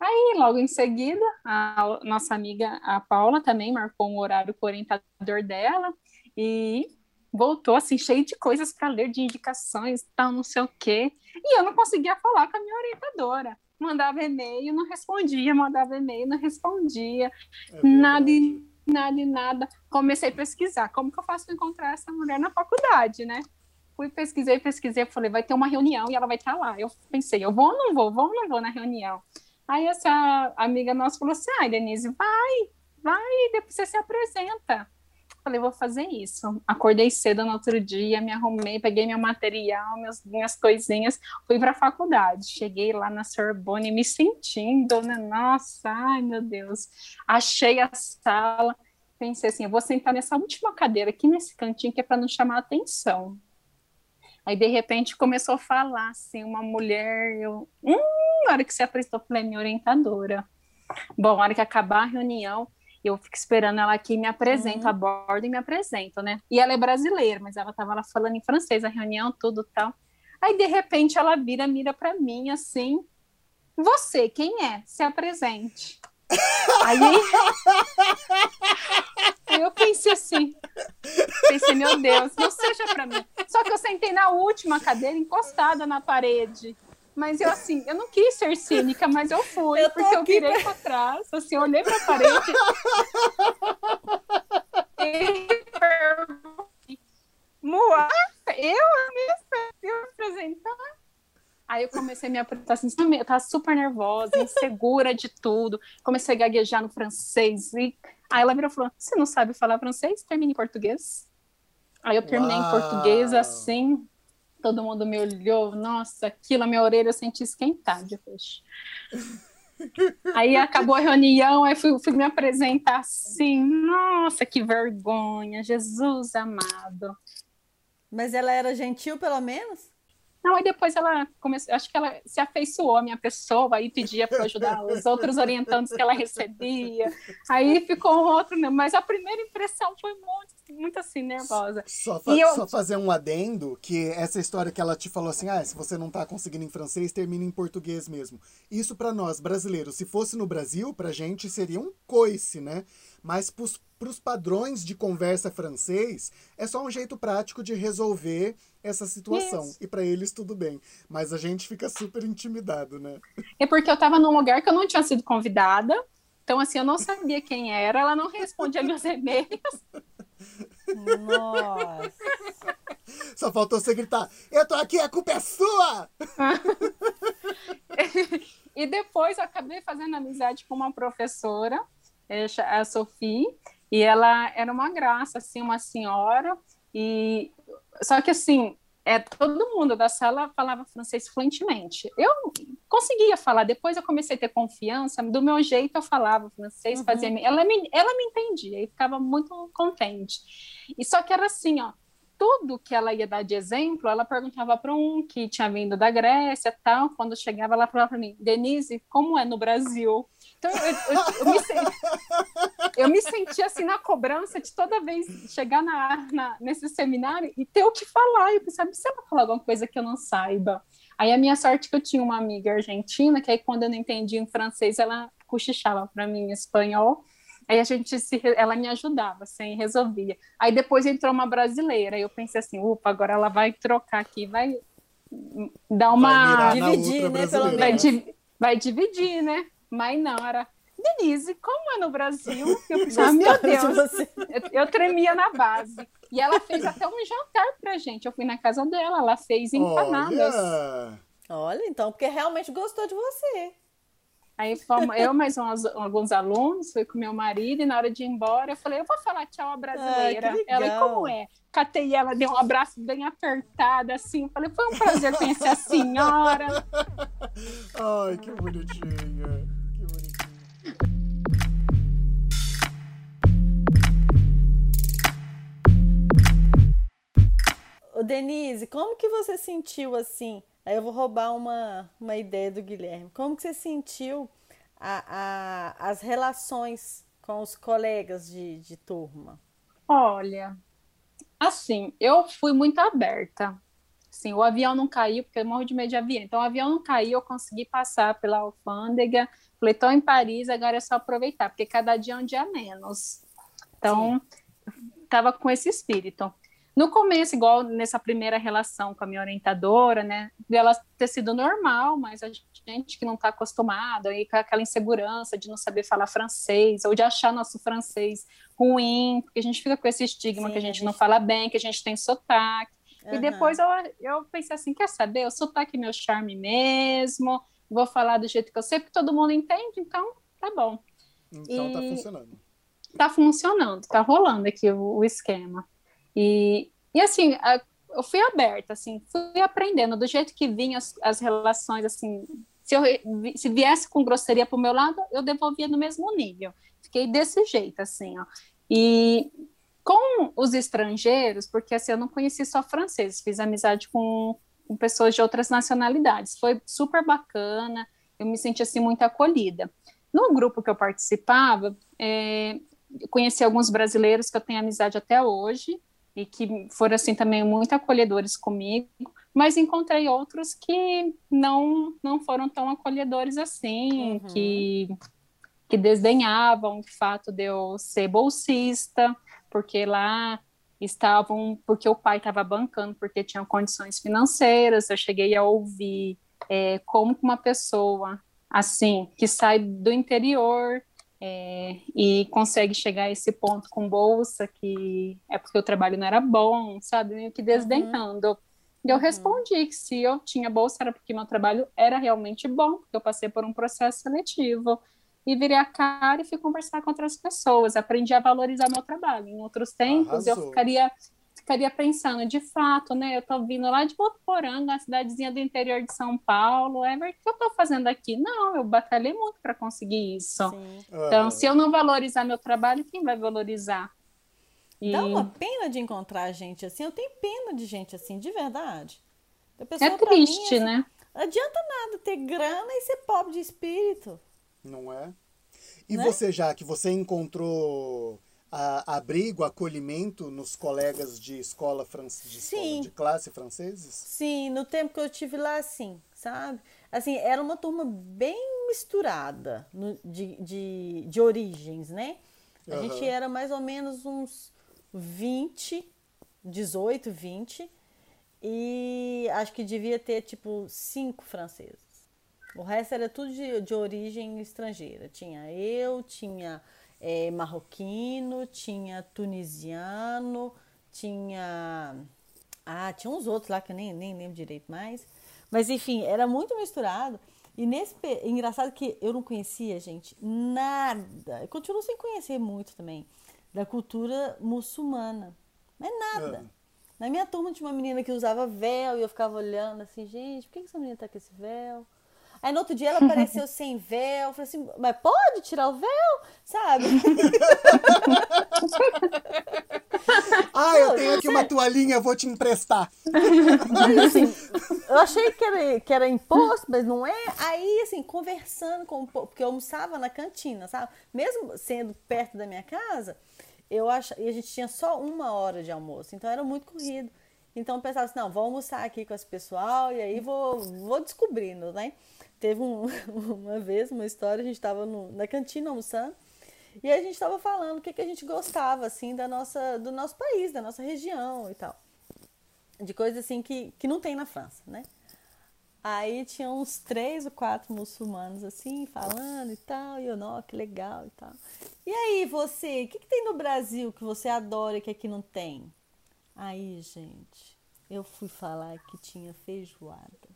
Aí, logo em seguida, a nossa amiga, a Paula, também marcou um horário com o orientador dela e voltou assim cheio de coisas para ler, de indicações, tal, não sei o quê. E eu não conseguia falar com a minha orientadora. Mandava e-mail, não respondia, mandava e-mail, não respondia. É nada e nada e nada. Comecei a pesquisar. Como que eu faço para encontrar essa mulher na faculdade, né? Fui, pesquisei, pesquisei, falei, vai ter uma reunião e ela vai estar lá. Eu pensei, eu vou ou não vou? Vou ou não vou na reunião? Aí essa amiga nossa falou assim, ai, Denise, vai, vai, depois você se apresenta. Falei, vou fazer isso. Acordei cedo no outro dia, me arrumei, peguei meu material, minhas, minhas coisinhas, fui para a faculdade. Cheguei lá na Sorbonne me sentindo, né? Nossa, ai meu Deus. Achei a sala, pensei assim, eu vou sentar nessa última cadeira aqui nesse cantinho que é para não chamar atenção. Aí, de repente, começou a falar, assim, uma mulher, eu, hum, na hora que se apresentou, falei, minha orientadora. Bom, na hora que acabar a reunião, eu fico esperando ela aqui, me apresento, uhum. abordo e me apresento, né? E ela é brasileira, mas ela tava lá falando em francês, a reunião, tudo tal. Aí, de repente, ela vira, mira para mim, assim, você, quem é? Se apresente. Aí, eu (laughs) pensei assim, pensei, meu Deus, não seja para mim. Só que eu sentei na última cadeira, encostada na parede. Mas eu, assim, eu não quis ser cínica, mas eu fui, eu porque eu virei pra... pra trás, assim, olhei pra parede e perguntei, Moa, eu me apresentar? Aí eu comecei a me apresentar assim, eu tava super nervosa, insegura de tudo, comecei a gaguejar no francês, e Aí ela virou e falou: Você não sabe falar francês? Termine em português. Aí eu terminei Uau. em português assim, todo mundo me olhou, nossa, aquilo, a minha orelha eu senti esquentar de roxo. Aí acabou a reunião, aí fui, fui me apresentar assim, nossa, que vergonha, Jesus amado. Mas ela era gentil, pelo menos? Não, aí depois ela começou, acho que ela se afeiçoou à minha pessoa e pedia para ajudar os outros orientantes que ela recebia. Aí ficou um outro, né? mas a primeira impressão foi muito, muito assim, nervosa. Só, fa- eu- só fazer um adendo, que essa história que ela te falou assim, ah, se você não tá conseguindo em francês, termina em português mesmo. Isso pra nós, brasileiros, se fosse no Brasil, pra gente seria um coice, né? Mas pros, pros padrões de conversa francês, é só um jeito prático de resolver essa situação. Isso. E pra eles tudo bem. Mas a gente fica super intimidado, né? É porque eu estava num lugar que eu não tinha sido convidada, então assim, eu não sabia quem era, ela não respondia meus e-mails. Nossa. Só faltou você gritar, eu tô aqui, a culpa é sua! (laughs) E depois eu acabei fazendo amizade com uma professora, cha- a Sophie, e ela era uma graça, assim, uma senhora, e só que assim, é, todo mundo da sala falava francês fluentemente. Eu conseguia falar, depois eu comecei a ter confiança, do meu jeito eu falava francês, Uhum. fazia, ela me, ela me entendia e ficava muito contente. E só que era assim, ó, tudo que ela ia dar de exemplo, ela perguntava para um que tinha vindo da Grécia tal. Quando chegava, ela falava para mim, Denise, como é no Brasil? Então, eu, eu- eu me, eu me sentia assim na cobrança de toda vez chegar na, na- nesse seminário e ter o que falar. Eu pensava, se ela falar alguma coisa que eu não saiba. Aí a minha sorte é que eu tinha uma amiga argentina, que aí quando eu não entendia em francês, ela cochichava para mim em espanhol. Aí a gente se, ela me ajudava, assim, resolvia. Aí depois entrou uma brasileira, aí eu pensei assim, upa, agora ela vai trocar aqui, vai dar Vai uma na dividir, né, pelo brasileira. vai, menos. di- vai dividir, né? Mas não, era Denise, como é no Brasil? Eu pensava, meu de Deus, você. eu, eu tremia na base. E ela fez até um jantar pra gente. Eu fui na casa dela, ela fez empanadas. Olha! Olha, então, porque realmente gostou de você. Aí fomos, eu mais uns, alguns alunos, fui com meu marido, e na hora de ir embora, eu falei, eu vou falar tchau à brasileira. Ai, ela, e como é? Catei ela, dei um abraço bem apertado, assim. Falei, foi um prazer conhecer a senhora. (laughs) Ai. Que bonitinha. Ô, Denise, como que você sentiu assim? Aí eu vou roubar uma, uma ideia do Guilherme. Como que você sentiu a, a- as relações com os colegas de, de turma? Olha, assim, eu fui muito aberta. Assim, o avião não caiu, porque eu morro de medo de avião. Então, o avião não caiu, eu consegui passar pela alfândega. Falei, estou em Paris, agora é só aproveitar, porque cada dia é um dia menos. Então, estava com esse espírito. No começo, igual nessa primeira relação com a minha orientadora, né, dela ter sido normal, mas a gente que não está acostumado, aí com aquela insegurança de não saber falar francês, ou de achar nosso francês ruim, porque a gente fica com esse estigma Sim, que a a gente gente- não fala bem, que a gente tem sotaque. E Aham. depois eu, eu pensei assim, quer saber, o sotaque é meu charme mesmo, vou falar do jeito que eu sei, porque todo mundo entende, então tá bom. Então tá E- funcionando. Tá funcionando, tá rolando aqui o, o esquema. E, e assim, a- eu fui aberta, assim, fui aprendendo do jeito que vinham as, as relações, assim, se, eu, se viesse com grosseria pro meu lado, eu devolvia no mesmo nível. Fiquei desse jeito, assim, ó. E com os estrangeiros, porque assim, eu não conheci só franceses, fiz amizade com, com pessoas de outras nacionalidades. Foi super bacana, eu me senti assim muito acolhida. No grupo que eu participava, é, conheci alguns brasileiros que eu tenho amizade até hoje e que foram assim também muito acolhedores comigo, mas encontrei outros que não não foram tão acolhedores assim, Uhum. que que desdenhavam o fato de eu ser bolsista, porque lá estavam, porque o pai estava bancando, porque tinham condições financeiras. Eu cheguei a ouvir é, como uma pessoa assim que sai do interior é, e consegue chegar a esse ponto com bolsa, que é porque o trabalho não era bom, sabe? Meio que desdenhando. E eu Uhum. respondi que se eu tinha bolsa era porque meu trabalho era realmente bom, porque eu passei por um processo seletivo. e virei a cara e fui conversar com outras pessoas. Aprendi a valorizar meu trabalho. Em outros tempos, Arrasou. eu ficaria ficaria pensando, de fato, né? Eu tô vindo lá de Botuporanga, uma cidadezinha do interior de São Paulo. É, o que eu tô fazendo aqui? Não, eu batalhei muito para conseguir isso. Sim. Então, se eu não valorizar meu trabalho, quem vai valorizar? E... Dá uma pena de encontrar gente assim. Eu tenho pena de gente assim, de verdade. é triste, mim, assim, né? Não adianta nada ter grana e ser pobre de espírito. Não é? E né? você, já que você encontrou a, abrigo, acolhimento nos colegas de escola, de, escola, de classe franceses? Sim, no tempo que eu tive lá, sim, sabe? Assim, era uma turma bem misturada no, de, de, de origens, né? A uhum. gente era mais ou menos uns 20, 18, 20, e acho que devia ter, tipo, cinco franceses. O resto era tudo de, de origem estrangeira. Tinha eu, tinha é, marroquino, tinha tunisiano, tinha. Ah, tinha uns outros lá que eu nem, nem lembro direito mais. Mas enfim, era muito misturado. E nesse. Engraçado que eu não conhecia, gente, nada. Eu continuo sem conhecer muito também. Da cultura muçulmana. Mas nada. É. Na minha turma tinha uma menina que usava véu e eu ficava olhando assim, gente, por que essa menina tá com esse véu? Aí no outro dia ela apareceu (laughs) sem véu. Eu falei assim, mas pode tirar o véu? Sabe? ah, eu tenho aqui uma toalhinha, eu vou te emprestar. Aí, assim, eu achei que era, que era imposto, mas não é. Aí, assim, conversando com porque eu almoçava na cantina, sabe? Mesmo sendo perto da minha casa, eu ach... e a gente tinha só uma hora de almoço, então era muito corrido. Então eu pensava assim, não, vou almoçar aqui com esse pessoal e aí vou, vou descobrindo, né? Teve um, (laughs) uma vez uma história, a gente estava na cantina almoçando, e a gente estava falando o que, que a gente gostava, assim, da nossa, do nosso país, da nossa região e tal. De coisas assim que, que não tem na França, né? Aí tinha uns três ou quatro muçulmanos assim, falando e tal, e eu, não, que legal e tal. E aí, você, o que, que tem no Brasil que você adora e que aqui não tem? Aí, gente, eu fui falar que tinha feijoada.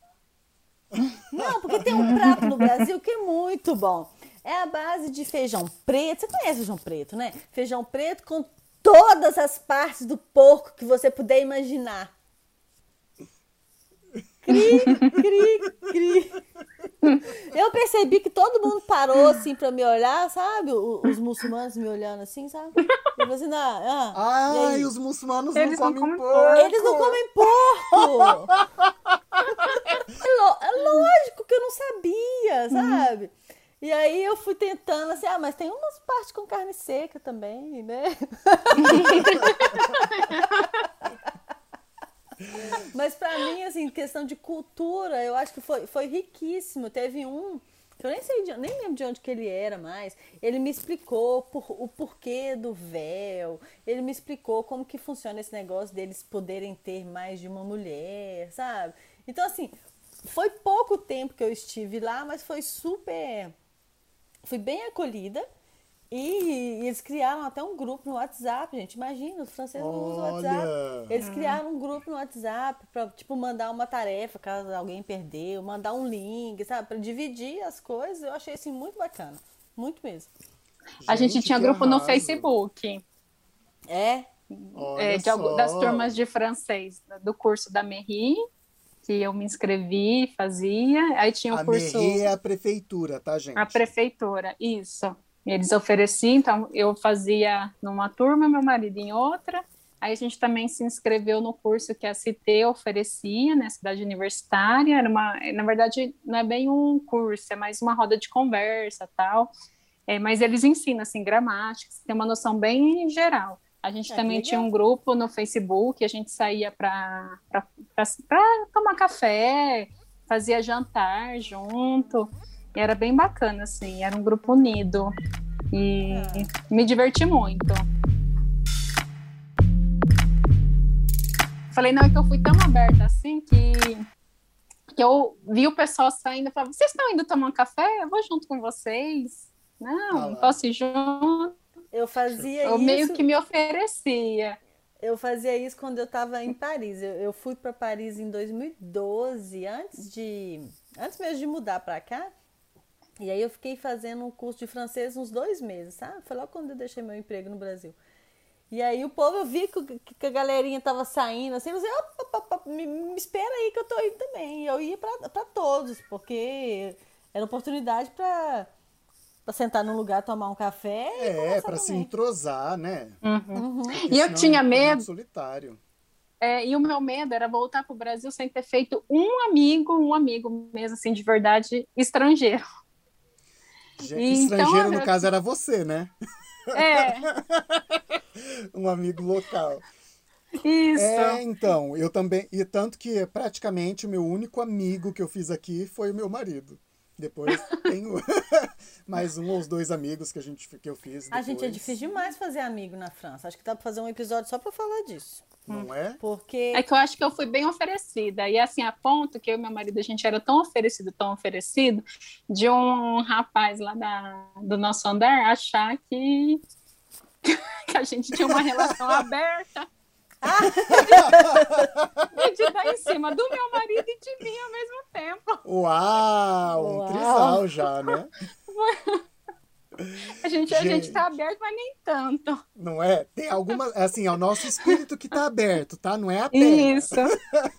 Não, porque tem um prato no Brasil que é muito bom. É a base de feijão preto. Você conhece feijão preto, né? Feijão preto com todas as partes do porco que você puder imaginar. Cri, cri, cri. Eu percebi que todo mundo parou assim pra me olhar, sabe? Os, muçulmanos me olhando assim, sabe? Eu assim, não, ah, Ai, os muçulmanos Eles não comem porco. Eles não comem porco. (laughs) é, é lógico que eu não sabia, sabe? E aí eu fui tentando assim, ah, mas tem umas partes com carne seca também, né? (laughs) Mas para mim, assim, questão de cultura, eu acho que foi, foi riquíssimo. Teve um, eu nem sei, nem lembro de onde que ele era mais. Ele me explicou por, o porquê do véu. Ele me explicou como que funciona esse negócio deles poderem ter mais de uma mulher, sabe? Então, assim, foi pouco tempo que eu estive lá, mas foi super. Fui bem acolhida. E, e, eles criaram até um grupo no WhatsApp, gente. Imagina, os franceses não usam WhatsApp. Eles criaram um grupo no WhatsApp para tipo, mandar uma tarefa caso alguém perdeu, mandar um link, sabe? Para dividir as coisas. Eu achei assim muito bacana. Muito mesmo. Gente, a gente tinha grupo no Facebook. É? é de, das turmas de francês, do curso da Merri, que eu me inscrevi, fazia. Aí tinha o a curso. Merri é a prefeitura, tá, gente? A prefeitura, isso. Eles ofereciam, então eu fazia numa turma, meu marido em outra. Aí a gente também se inscreveu no curso que a CT oferecia, né, cidade universitária. Era uma, na verdade, não é bem um curso, é mais uma roda de conversa, tal. É, mas eles ensinam assim gramática, tem uma noção bem geral. A gente é, também tinha um grupo no Facebook, a gente saía para tomar café, fazia jantar junto. E era bem bacana, assim, era um grupo unido. E me diverti muito. Falei, não, é que eu fui tão aberta assim que, que eu vi o pessoal saindo e falava, vocês estão indo tomar um café? Eu vou junto com vocês. Não, ah, posso ir junto. Eu fazia eu isso. Eu meio que me oferecia. Eu fazia isso quando eu estava em Paris. Eu, eu fui para Paris em 2012, antes de. Antes mesmo de mudar para cá. E aí eu fiquei fazendo um curso de francês uns dois meses, sabe? Foi logo quando eu deixei meu emprego no Brasil. E aí o povo, eu vi que, que a galerinha tava saindo, assim, eu disse, opa, opa, opa, me, me, espera aí que eu tô indo também. E eu ia para todos, porque era oportunidade para sentar num lugar, tomar um café. É, para se entrosar, né? Uhum. Uhum. E eu tinha é medo. Solitário. É, e o meu medo era voltar para o Brasil sem ter feito um amigo, um amigo mesmo, assim, de verdade, estrangeiro. Gente, então, estrangeiro, no caso, era você, né? É. (laughs) um amigo local. Isso. É, então, eu também. E tanto que praticamente o meu único amigo que eu fiz aqui foi o meu marido. Depois tenho (laughs) mais um ou os dois amigos que, a gente, que eu fiz. Depois. A gente é difícil demais fazer amigo na França. Acho que dá pra fazer um episódio só pra falar disso. Não é? Porque. É que eu acho que eu fui bem oferecida. E assim, a ponto que eu e meu marido, a gente era tão oferecido, tão oferecido, de um rapaz lá da, do nosso andar achar que, (laughs) que a gente tinha uma relação aberta. (laughs) e de dar em cima do meu marido e de mim ao mesmo tempo. Uau! Um Uau. trisal já, né? (laughs) A gente, gente, a gente tá aberto, mas nem tanto. Não é? Tem alguma. Assim, é o nosso espírito que tá aberto, tá? Não é a perna. Isso.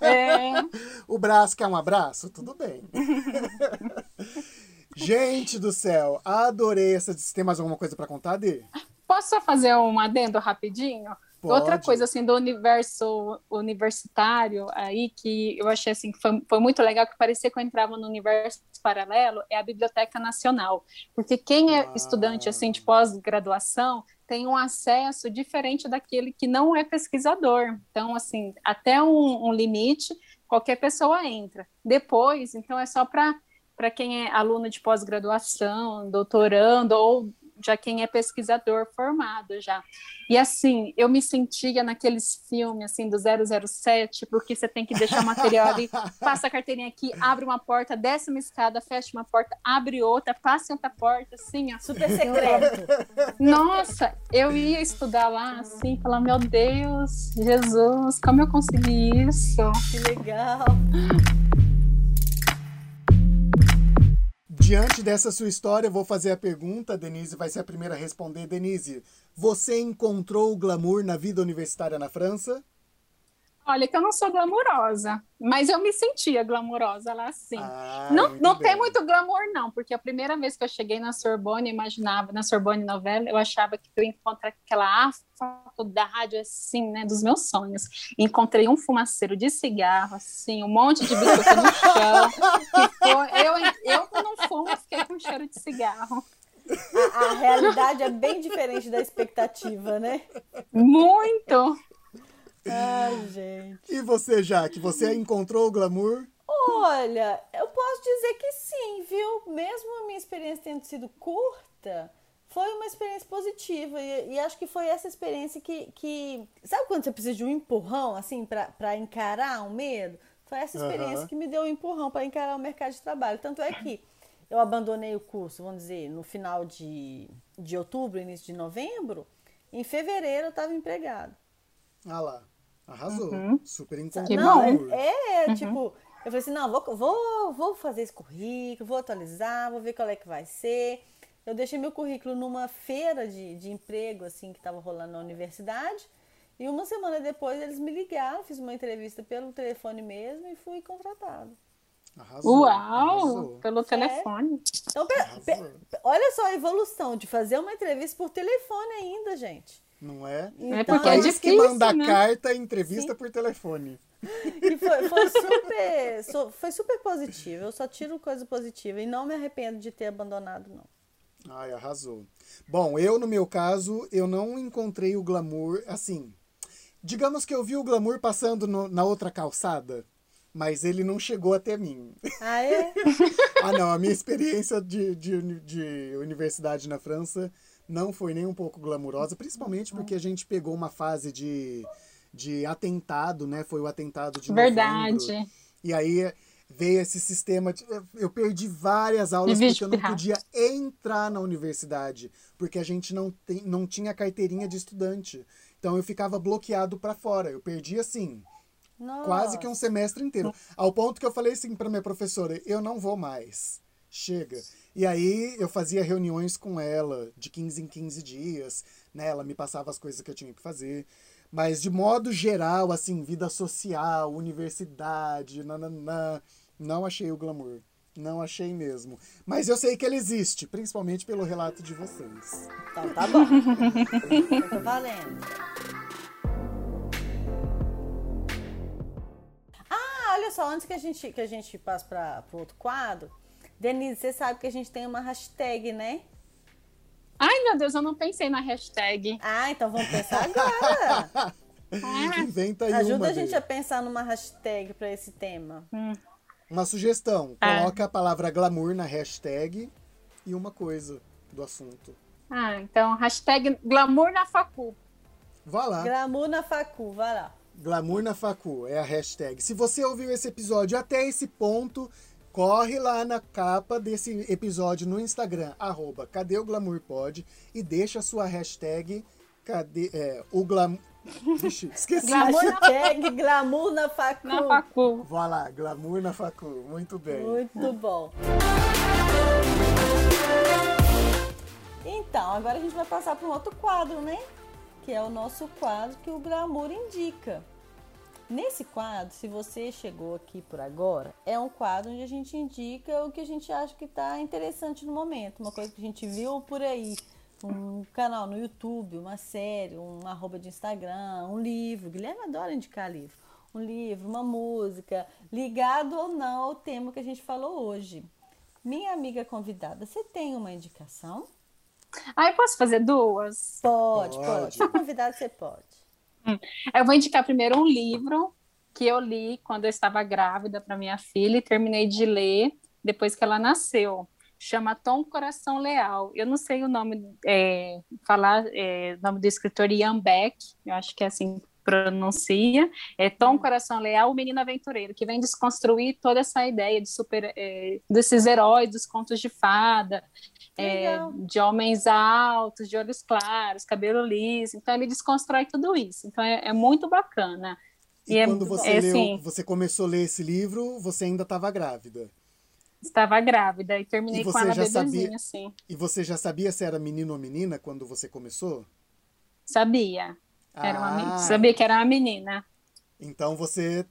É. (laughs) o braço quer um abraço? Tudo bem. (laughs) gente do céu, adorei essa. Tem mais alguma coisa para contar, Dê? Posso só fazer um adendo rapidinho? Pode. Outra coisa assim do universo universitário aí que eu achei assim que foi, foi muito legal que parecia que eu entrava no universo paralelo é a Biblioteca Nacional, porque quem é ah. estudante assim de pós-graduação tem um acesso diferente daquele que não é pesquisador. Então assim até um, um limite qualquer pessoa entra. Depois então é só para para quem é aluno de pós-graduação, doutorando ou já quem é pesquisador formado já. E assim, eu me sentia naqueles filmes assim do 007, porque você tem que deixar o material ali, (laughs) passa a carteirinha aqui, abre uma porta, desce uma escada, fecha uma porta, abre outra, passa outra porta, assim, ó. Super secreto. (laughs) Nossa, eu ia estudar lá assim, falar, meu Deus, Jesus, como eu consegui isso? Que legal. (laughs) Diante dessa sua história, vou fazer a pergunta, Denise vai ser a primeira a responder. Denise, você encontrou o glamour na vida universitária na França? Olha, que eu não sou glamurosa, mas eu me sentia glamurosa lá sim. Ah, não não tem muito glamour, não, porque a primeira vez que eu cheguei na Sorbonne, imaginava, na Sorbonne Novela, eu achava que eu ia encontrar aquela faculdade, assim, né, dos meus sonhos. Encontrei um fumaceiro de cigarro, assim, um monte de biscoito no chão. Foi, eu, eu, não fumo, fiquei com cheiro de cigarro. A, a realidade é bem diferente da expectativa, né? Muito! Ai, (laughs) gente. E você, Jaque, você (laughs) encontrou o glamour? Olha, eu posso dizer que sim, viu? Mesmo a minha experiência tendo sido curta, foi uma experiência positiva. E, e acho que foi essa experiência que, que. Sabe quando você precisa de um empurrão, assim, para encarar um medo? Foi essa experiência uhum. que me deu um empurrão para encarar o mercado de trabalho. Tanto é que eu abandonei o curso, vamos dizer, no final de, de outubro, início de novembro. Em fevereiro eu estava empregado. Ah lá. Arrasou. Uhum. Super encontrado. Não, é, é uhum. tipo, eu falei assim, não, vou, vou, vou fazer esse currículo, vou atualizar, vou ver qual é que vai ser. Eu deixei meu currículo numa feira de, de emprego, assim, que estava rolando na universidade. E uma semana depois eles me ligaram, fiz uma entrevista pelo telefone mesmo e fui contratado. Arrasou, Uau! arrasou. Pelo telefone. É. Então, olha só a evolução de fazer uma entrevista por telefone ainda, gente. Não é? é porque é difícil, que manda né? carta entrevista Sim. por telefone. E foi, foi (laughs) super, foi super positivo. Eu só tiro coisa positiva e não me arrependo de ter abandonado, não. Ai, arrasou. Bom, eu, no meu caso, eu não encontrei o glamour, assim... Digamos que eu vi o glamour passando no, na outra calçada, mas ele não chegou até mim. Ah, é? (laughs) ah, não. A minha experiência de, de, de universidade na França não foi nem um pouco glamurosa, principalmente porque a gente pegou uma fase de, de atentado, né? Foi o atentado de Verdade. Novembro, e aí veio esse sistema. De, eu perdi várias aulas porque eu não podia entrar na universidade, porque a gente não, tem, não tinha carteirinha de estudante. Então eu ficava bloqueado para fora. Eu perdi assim. Nossa. Quase que um semestre inteiro. Ao ponto que eu falei assim para minha professora: eu não vou mais chega. E aí eu fazia reuniões com ela de 15 em 15 dias, né? Ela me passava as coisas que eu tinha que fazer. Mas de modo geral, assim, vida social, universidade, nananã, não achei o glamour. Não achei mesmo. Mas eu sei que ele existe, principalmente pelo relato de vocês. Então tá bom. tá valendo. Ah, olha só, antes que a gente, que a gente passe para o outro quadro, Denise, você sabe que a gente tem uma hashtag, né? Ai, meu Deus, eu não pensei na hashtag. Ah, então vamos pensar agora. (laughs) Ah, Inventa aí Ajuda uma a gente dele. a pensar numa hashtag para esse tema. Uma sugestão. Ah. Coloca a palavra glamour na hashtag e uma coisa do assunto. Ah, então, hashtag glamour na facu. Vá lá. Glamour na facu, vai lá. Glamour na Facu é a hashtag. Se você ouviu esse episódio até esse ponto, corre lá na capa desse episódio no Instagram, arroba Cadê o Glamour Pod, e deixa a sua hashtag Cadê é, o Glamour. Vixe, esqueci. Glamour na- Hashtag glamour na facu. Na facu. Vá lá, Glamour na Facu. Muito bem. Muito bom. Então, agora a gente vai passar para um outro quadro, né? Que é o nosso quadro que o glamour indica. Nesse quadro, se você chegou aqui por agora, é um quadro onde a gente indica o que a gente acha que está interessante no momento, uma coisa que a gente viu por aí, um canal no YouTube, uma série, um arroba de Instagram, um livro. Guilherme adora indicar livro. Um livro, uma música, ligado ou não ao tema que a gente falou hoje. Minha amiga convidada, você tem uma indicação? Ah, eu posso fazer duas? Pode, Pode. pode. Se convidado, você pode. Eu vou indicar primeiro um livro que eu li quando eu estava grávida para minha filha e terminei de ler depois que ela nasceu. Chama Tom Coração Leal. Eu não sei o nome, é, falar é, o nome do escritor Ian Beck, eu acho que é assim que pronuncia. É Tom Coração Leal, o menino aventureiro, que vem desconstruir toda essa ideia de super, é, desses heróis dos contos de fada, é, de homens altos, de olhos claros, cabelo liso. Então ele desconstrói tudo isso. Então é, é muito bacana. E, E é quando muito você. É, leu, sim. você começou a ler esse livro, você ainda estava grávida. Estava grávida e terminei E com você ela já bebezinha, sabia- assim. E você já sabia se era menino ou menina quando você começou? Sabia. Era uma, Ah, sabia que era uma menina. Então você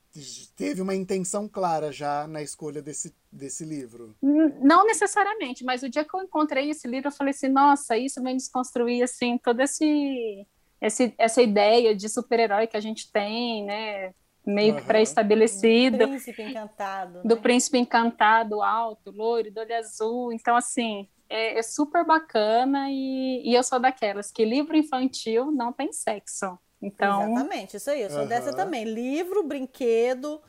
teve uma intenção clara já na escolha desse, desse livro. Não necessariamente, mas o dia que eu encontrei esse livro, eu falei assim, nossa, isso vem desconstruir, assim, toda esse, esse, essa ideia de super-herói que a gente tem, né? Meio que Aham. pré-estabelecido. Príncipe encantado. do né? príncipe encantado, alto, loiro, do olho azul. Então, assim, é, é super bacana e, e eu sou daquelas que livro infantil não tem sexo. Então, Exatamente, isso aí. Eu sou Aham. dessa também. Livro, brinquedo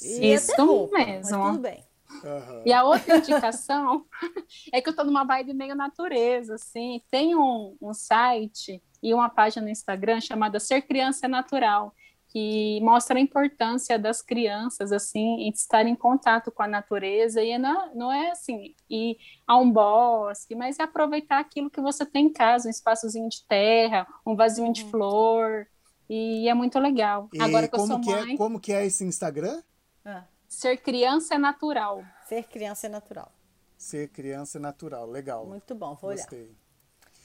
e Isso até roupa, mesmo. Mas tudo bem. Aham. e a outra indicação (laughs) é que eu tô numa vibe meio natureza, assim. Tem um, um site e uma página no Instagram chamada Ser Criança é Natural, que mostra a importância das crianças, assim, em estar em contato com a natureza, e não, não é assim, ir a um bosque, mas é aproveitar aquilo que você tem em casa, um espaçozinho de terra, um vasinho de flor, e é muito legal. E Agora que eu como sou que mãe, é, como que é esse Instagram? Ah, ser criança é natural. ser criança é natural. Ser criança natural, legal. Muito bom, vou olhar.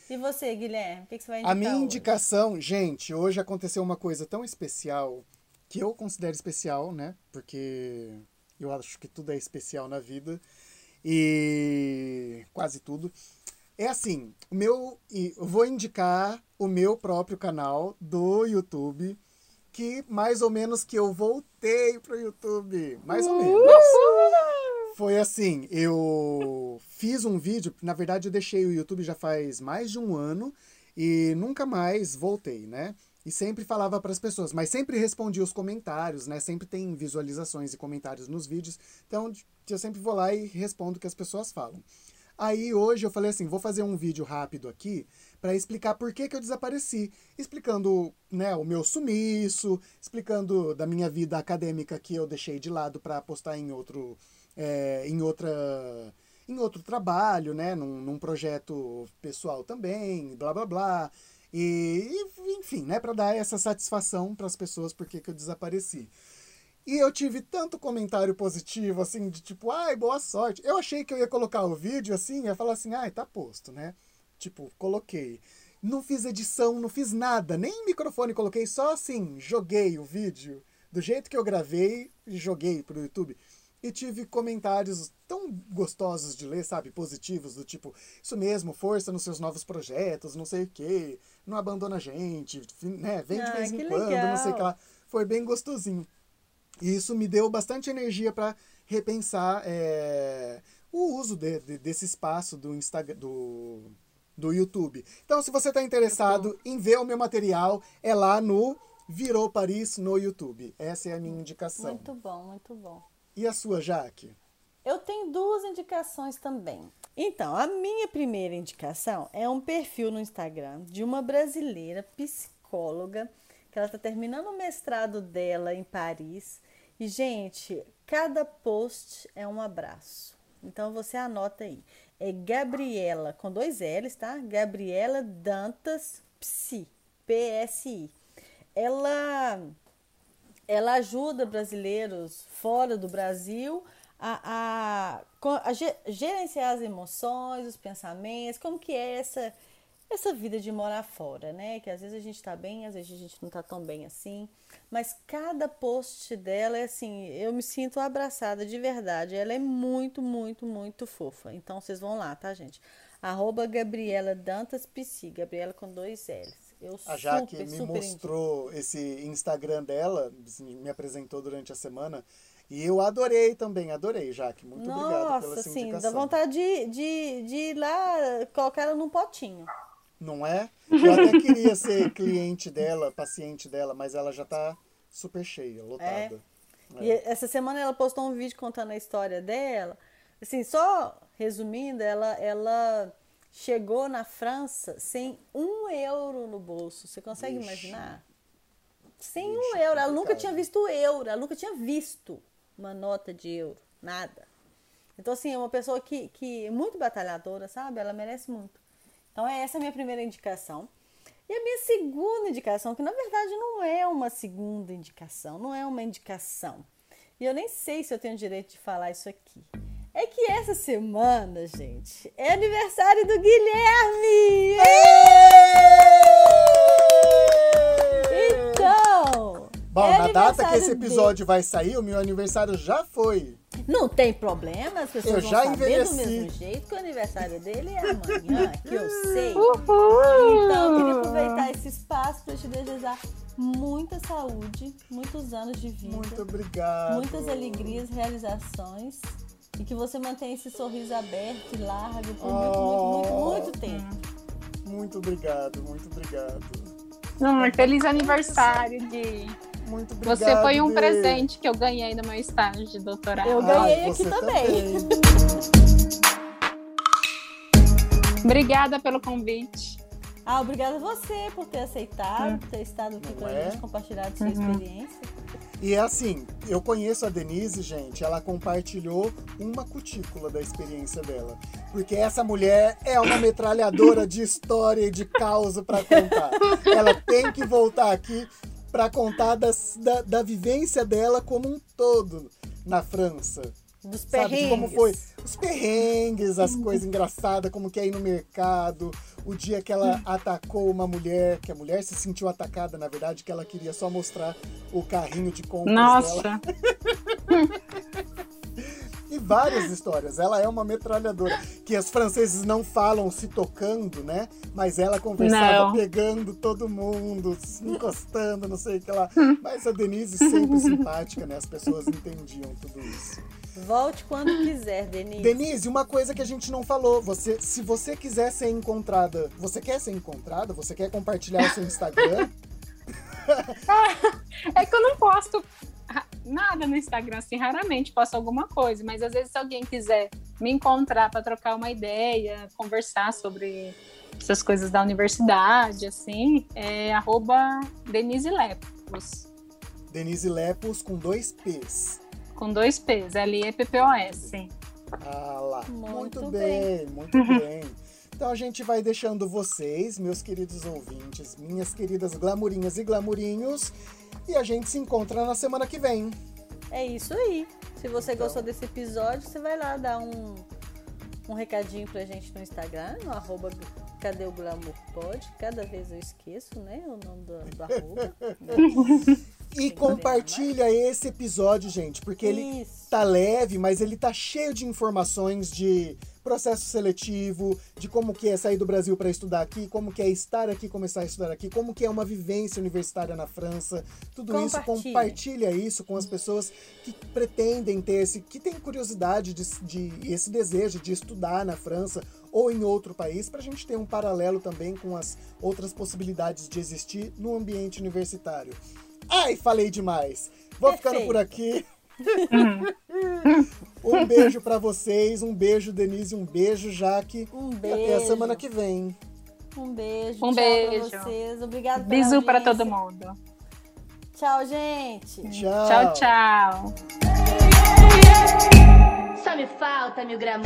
E você, Guilherme, o que, que você vai indicar A minha hoje? indicação, gente, hoje aconteceu uma coisa tão especial que eu considero especial, né? Porque eu acho que tudo é especial na vida e quase tudo. É assim, o meu, e eu vou indicar o meu próprio canal do YouTube, que mais ou menos que eu voltei pro YouTube, mais ou menos. Foi assim, eu fiz um vídeo, na verdade eu deixei o YouTube já faz mais de um ano e nunca mais voltei, né? E sempre falava para as pessoas, mas sempre respondia os comentários, né? Sempre tem visualizações e comentários nos vídeos, então eu sempre vou lá e respondo o que as pessoas falam. Aí hoje eu falei assim, vou fazer um vídeo rápido aqui para explicar por que, que eu desapareci, explicando né, o meu sumiço, explicando da minha vida acadêmica que eu deixei de lado para postar em outro é, em outra em outro trabalho, né, num, num projeto pessoal também, blá blá blá. E, enfim, né, para dar essa satisfação para as pessoas porque que eu desapareci. E eu tive tanto comentário positivo, assim, de tipo, ai, boa sorte. Eu achei que eu ia colocar o vídeo assim, ia falar assim, ai, tá posto, né? Tipo, coloquei. Não fiz edição, não fiz nada, nem microfone coloquei, só assim, joguei o vídeo do jeito que eu gravei e joguei pro YouTube. E tive comentários tão gostosos de ler, sabe? Positivos, do tipo, isso mesmo, força nos seus novos projetos, não sei o quê, não abandona a gente, né? Vem de Ah, vez em quando, não sei o que legal. lá. Foi bem gostosinho. E isso me deu bastante energia para repensar é, o uso de- de- desse espaço do Instagram, do, do YouTube. Então, se você está interessado em ver o meu material, é lá no Virou Paris no YouTube. Essa é a minha indicação. Muito bom, muito bom. E a sua, Jaque? Eu tenho duas indicações também. Então, a minha primeira indicação é um perfil no Instagram de uma brasileira psicóloga que ela está terminando o mestrado dela em Paris. E, gente, cada post é um abraço. Então, você anota aí. É Gabriela, com dois L's, tá? Gabriela Dantas Psi, P-S-I. Ela ela ajuda brasileiros fora do Brasil a, a, a ge- gerenciar as emoções, os pensamentos, como que é essa, essa vida de morar fora, né? Que às vezes a gente tá bem, às vezes a gente não tá tão bem assim. Mas cada post dela é assim, eu me sinto abraçada de verdade. Ela é muito, muito, muito fofa. Então vocês vão lá, tá, gente? Arroba Gabriela Dantas Gabriela com dois L's. Eu A Jaque super, me super indico. mostrou esse Instagram dela, me apresentou durante a semana. E eu adorei também, adorei, Jaque. Muito obrigado pela Nossa, sua assim, indicação. dá vontade de, de, de ir lá colocar ela num potinho. Não é? Eu até queria ser (laughs) cliente dela, paciente dela, mas ela já tá super cheia, lotada. E essa semana ela postou um vídeo contando a história dela. Assim, só resumindo, ela, ela chegou na França sem um euro no bolso. Você consegue Vixe. imaginar? Sem Vixe, um euro. Ela nunca complicado. tinha visto euro. Ela nunca tinha visto uma nota de euro. Nada. Então, assim, é uma pessoa que, que é muito batalhadora, sabe? Ela merece muito. Então, é essa a minha primeira indicação. E a minha segunda indicação, que na verdade não é uma segunda indicação, não é uma indicação. E eu nem sei se eu tenho direito de falar isso aqui. É que essa semana, gente, é aniversário do Guilherme! Então! Bom, é na data que esse episódio vai sair, o meu aniversário já foi. dele. Não tem problema, as pessoas Eu vão já saber envelheci. do mesmo jeito que o aniversário dele é amanhã, que eu sei. Uhul! Então, eu queria aproveitar esse espaço para te desejar muita saúde, muitos anos de vida, Muito obrigado. muitas alegrias, realizações e que você mantenha esse sorriso aberto e largo por muito, muito, muito, muito tempo. Muito obrigado, muito obrigado. Hum, feliz aniversário, Gui. Muito obrigado. Você foi um Bê. presente que eu ganhei no meu estágio de doutorado. Eu ganhei Ai, aqui você também. Obrigada pelo convite. Ah, obrigada a você por ter aceitado, por ter estado aqui Não com a é? gente, compartilhado sua experiência. E é assim, eu conheço a Denise, gente, ela compartilhou uma cutícula da experiência dela. Porque essa mulher é uma metralhadora de história e de causa para contar. Ela tem que voltar aqui para contar das- da, da vivência dela como um todo na França. Dos Sabe, de perrengues. como foi os perrengues, as coisas engraçadas, como que é ir no mercado, o dia que ela atacou uma mulher, que a mulher se sentiu atacada, na verdade, que ela queria só mostrar o carrinho de compras dela. Nossa, (laughs) E várias histórias. Ela é uma metralhadora. Que os franceses não falam se tocando, né? Mas ela conversava Não. pegando todo mundo, se (laughs) encostando, não sei o que lá. Mas a Denise (laughs) sempre simpática, né? As pessoas entendiam tudo isso. Volte quando quiser, Denise. Denise, uma coisa que a gente não falou. Você, se você quiser ser encontrada, você quer ser encontrada? Você quer compartilhar o seu Instagram? (laughs) é que eu não posto nada no Instagram, assim, raramente posto alguma coisa, mas às vezes se alguém quiser me encontrar para trocar uma ideia, conversar sobre essas coisas da universidade, assim, é arroba Denise Lepos, Denise Lepos com dois P's. com dois P's, L-E-P-P-O-S. Ah lá. Muito Muito, bem. bem, muito (laughs) bem. Então a gente vai deixando vocês, meus queridos ouvintes, minhas queridas glamurinhas e glamurinhos, e a gente se encontra na semana que vem. É isso aí. Se você então. gostou desse episódio, você vai lá dar um, um recadinho pra gente no Instagram, no arroba Cadê o Glamour Pode? Cada vez eu esqueço, né? O nome do, do arroba. (laughs) E compartilha esse episódio, gente, porque Isso. ele tá leve, mas ele tá cheio de informações de processo seletivo, de como que é sair do Brasil para estudar aqui, como que é estar aqui, começar a estudar aqui, como que é uma vivência universitária na França. Tudo isso compartilha isso com as pessoas que pretendem ter esse, que tem curiosidade de, de esse desejo de estudar na França ou em outro país, para a gente ter um paralelo também com as outras possibilidades de existir no ambiente universitário. Ai, falei demais. Vou Perfeito. ficando por aqui. (laughs) um beijo para vocês, um beijo, Denise, um beijo, Jaque. Um beijo. E até a semana que vem. Um beijo. Um beijo. Pra vocês. Obrigada Bisu para todo mundo. Tchau, gente. Tchau. Tchau, tchau. Só me falta, meu gramu.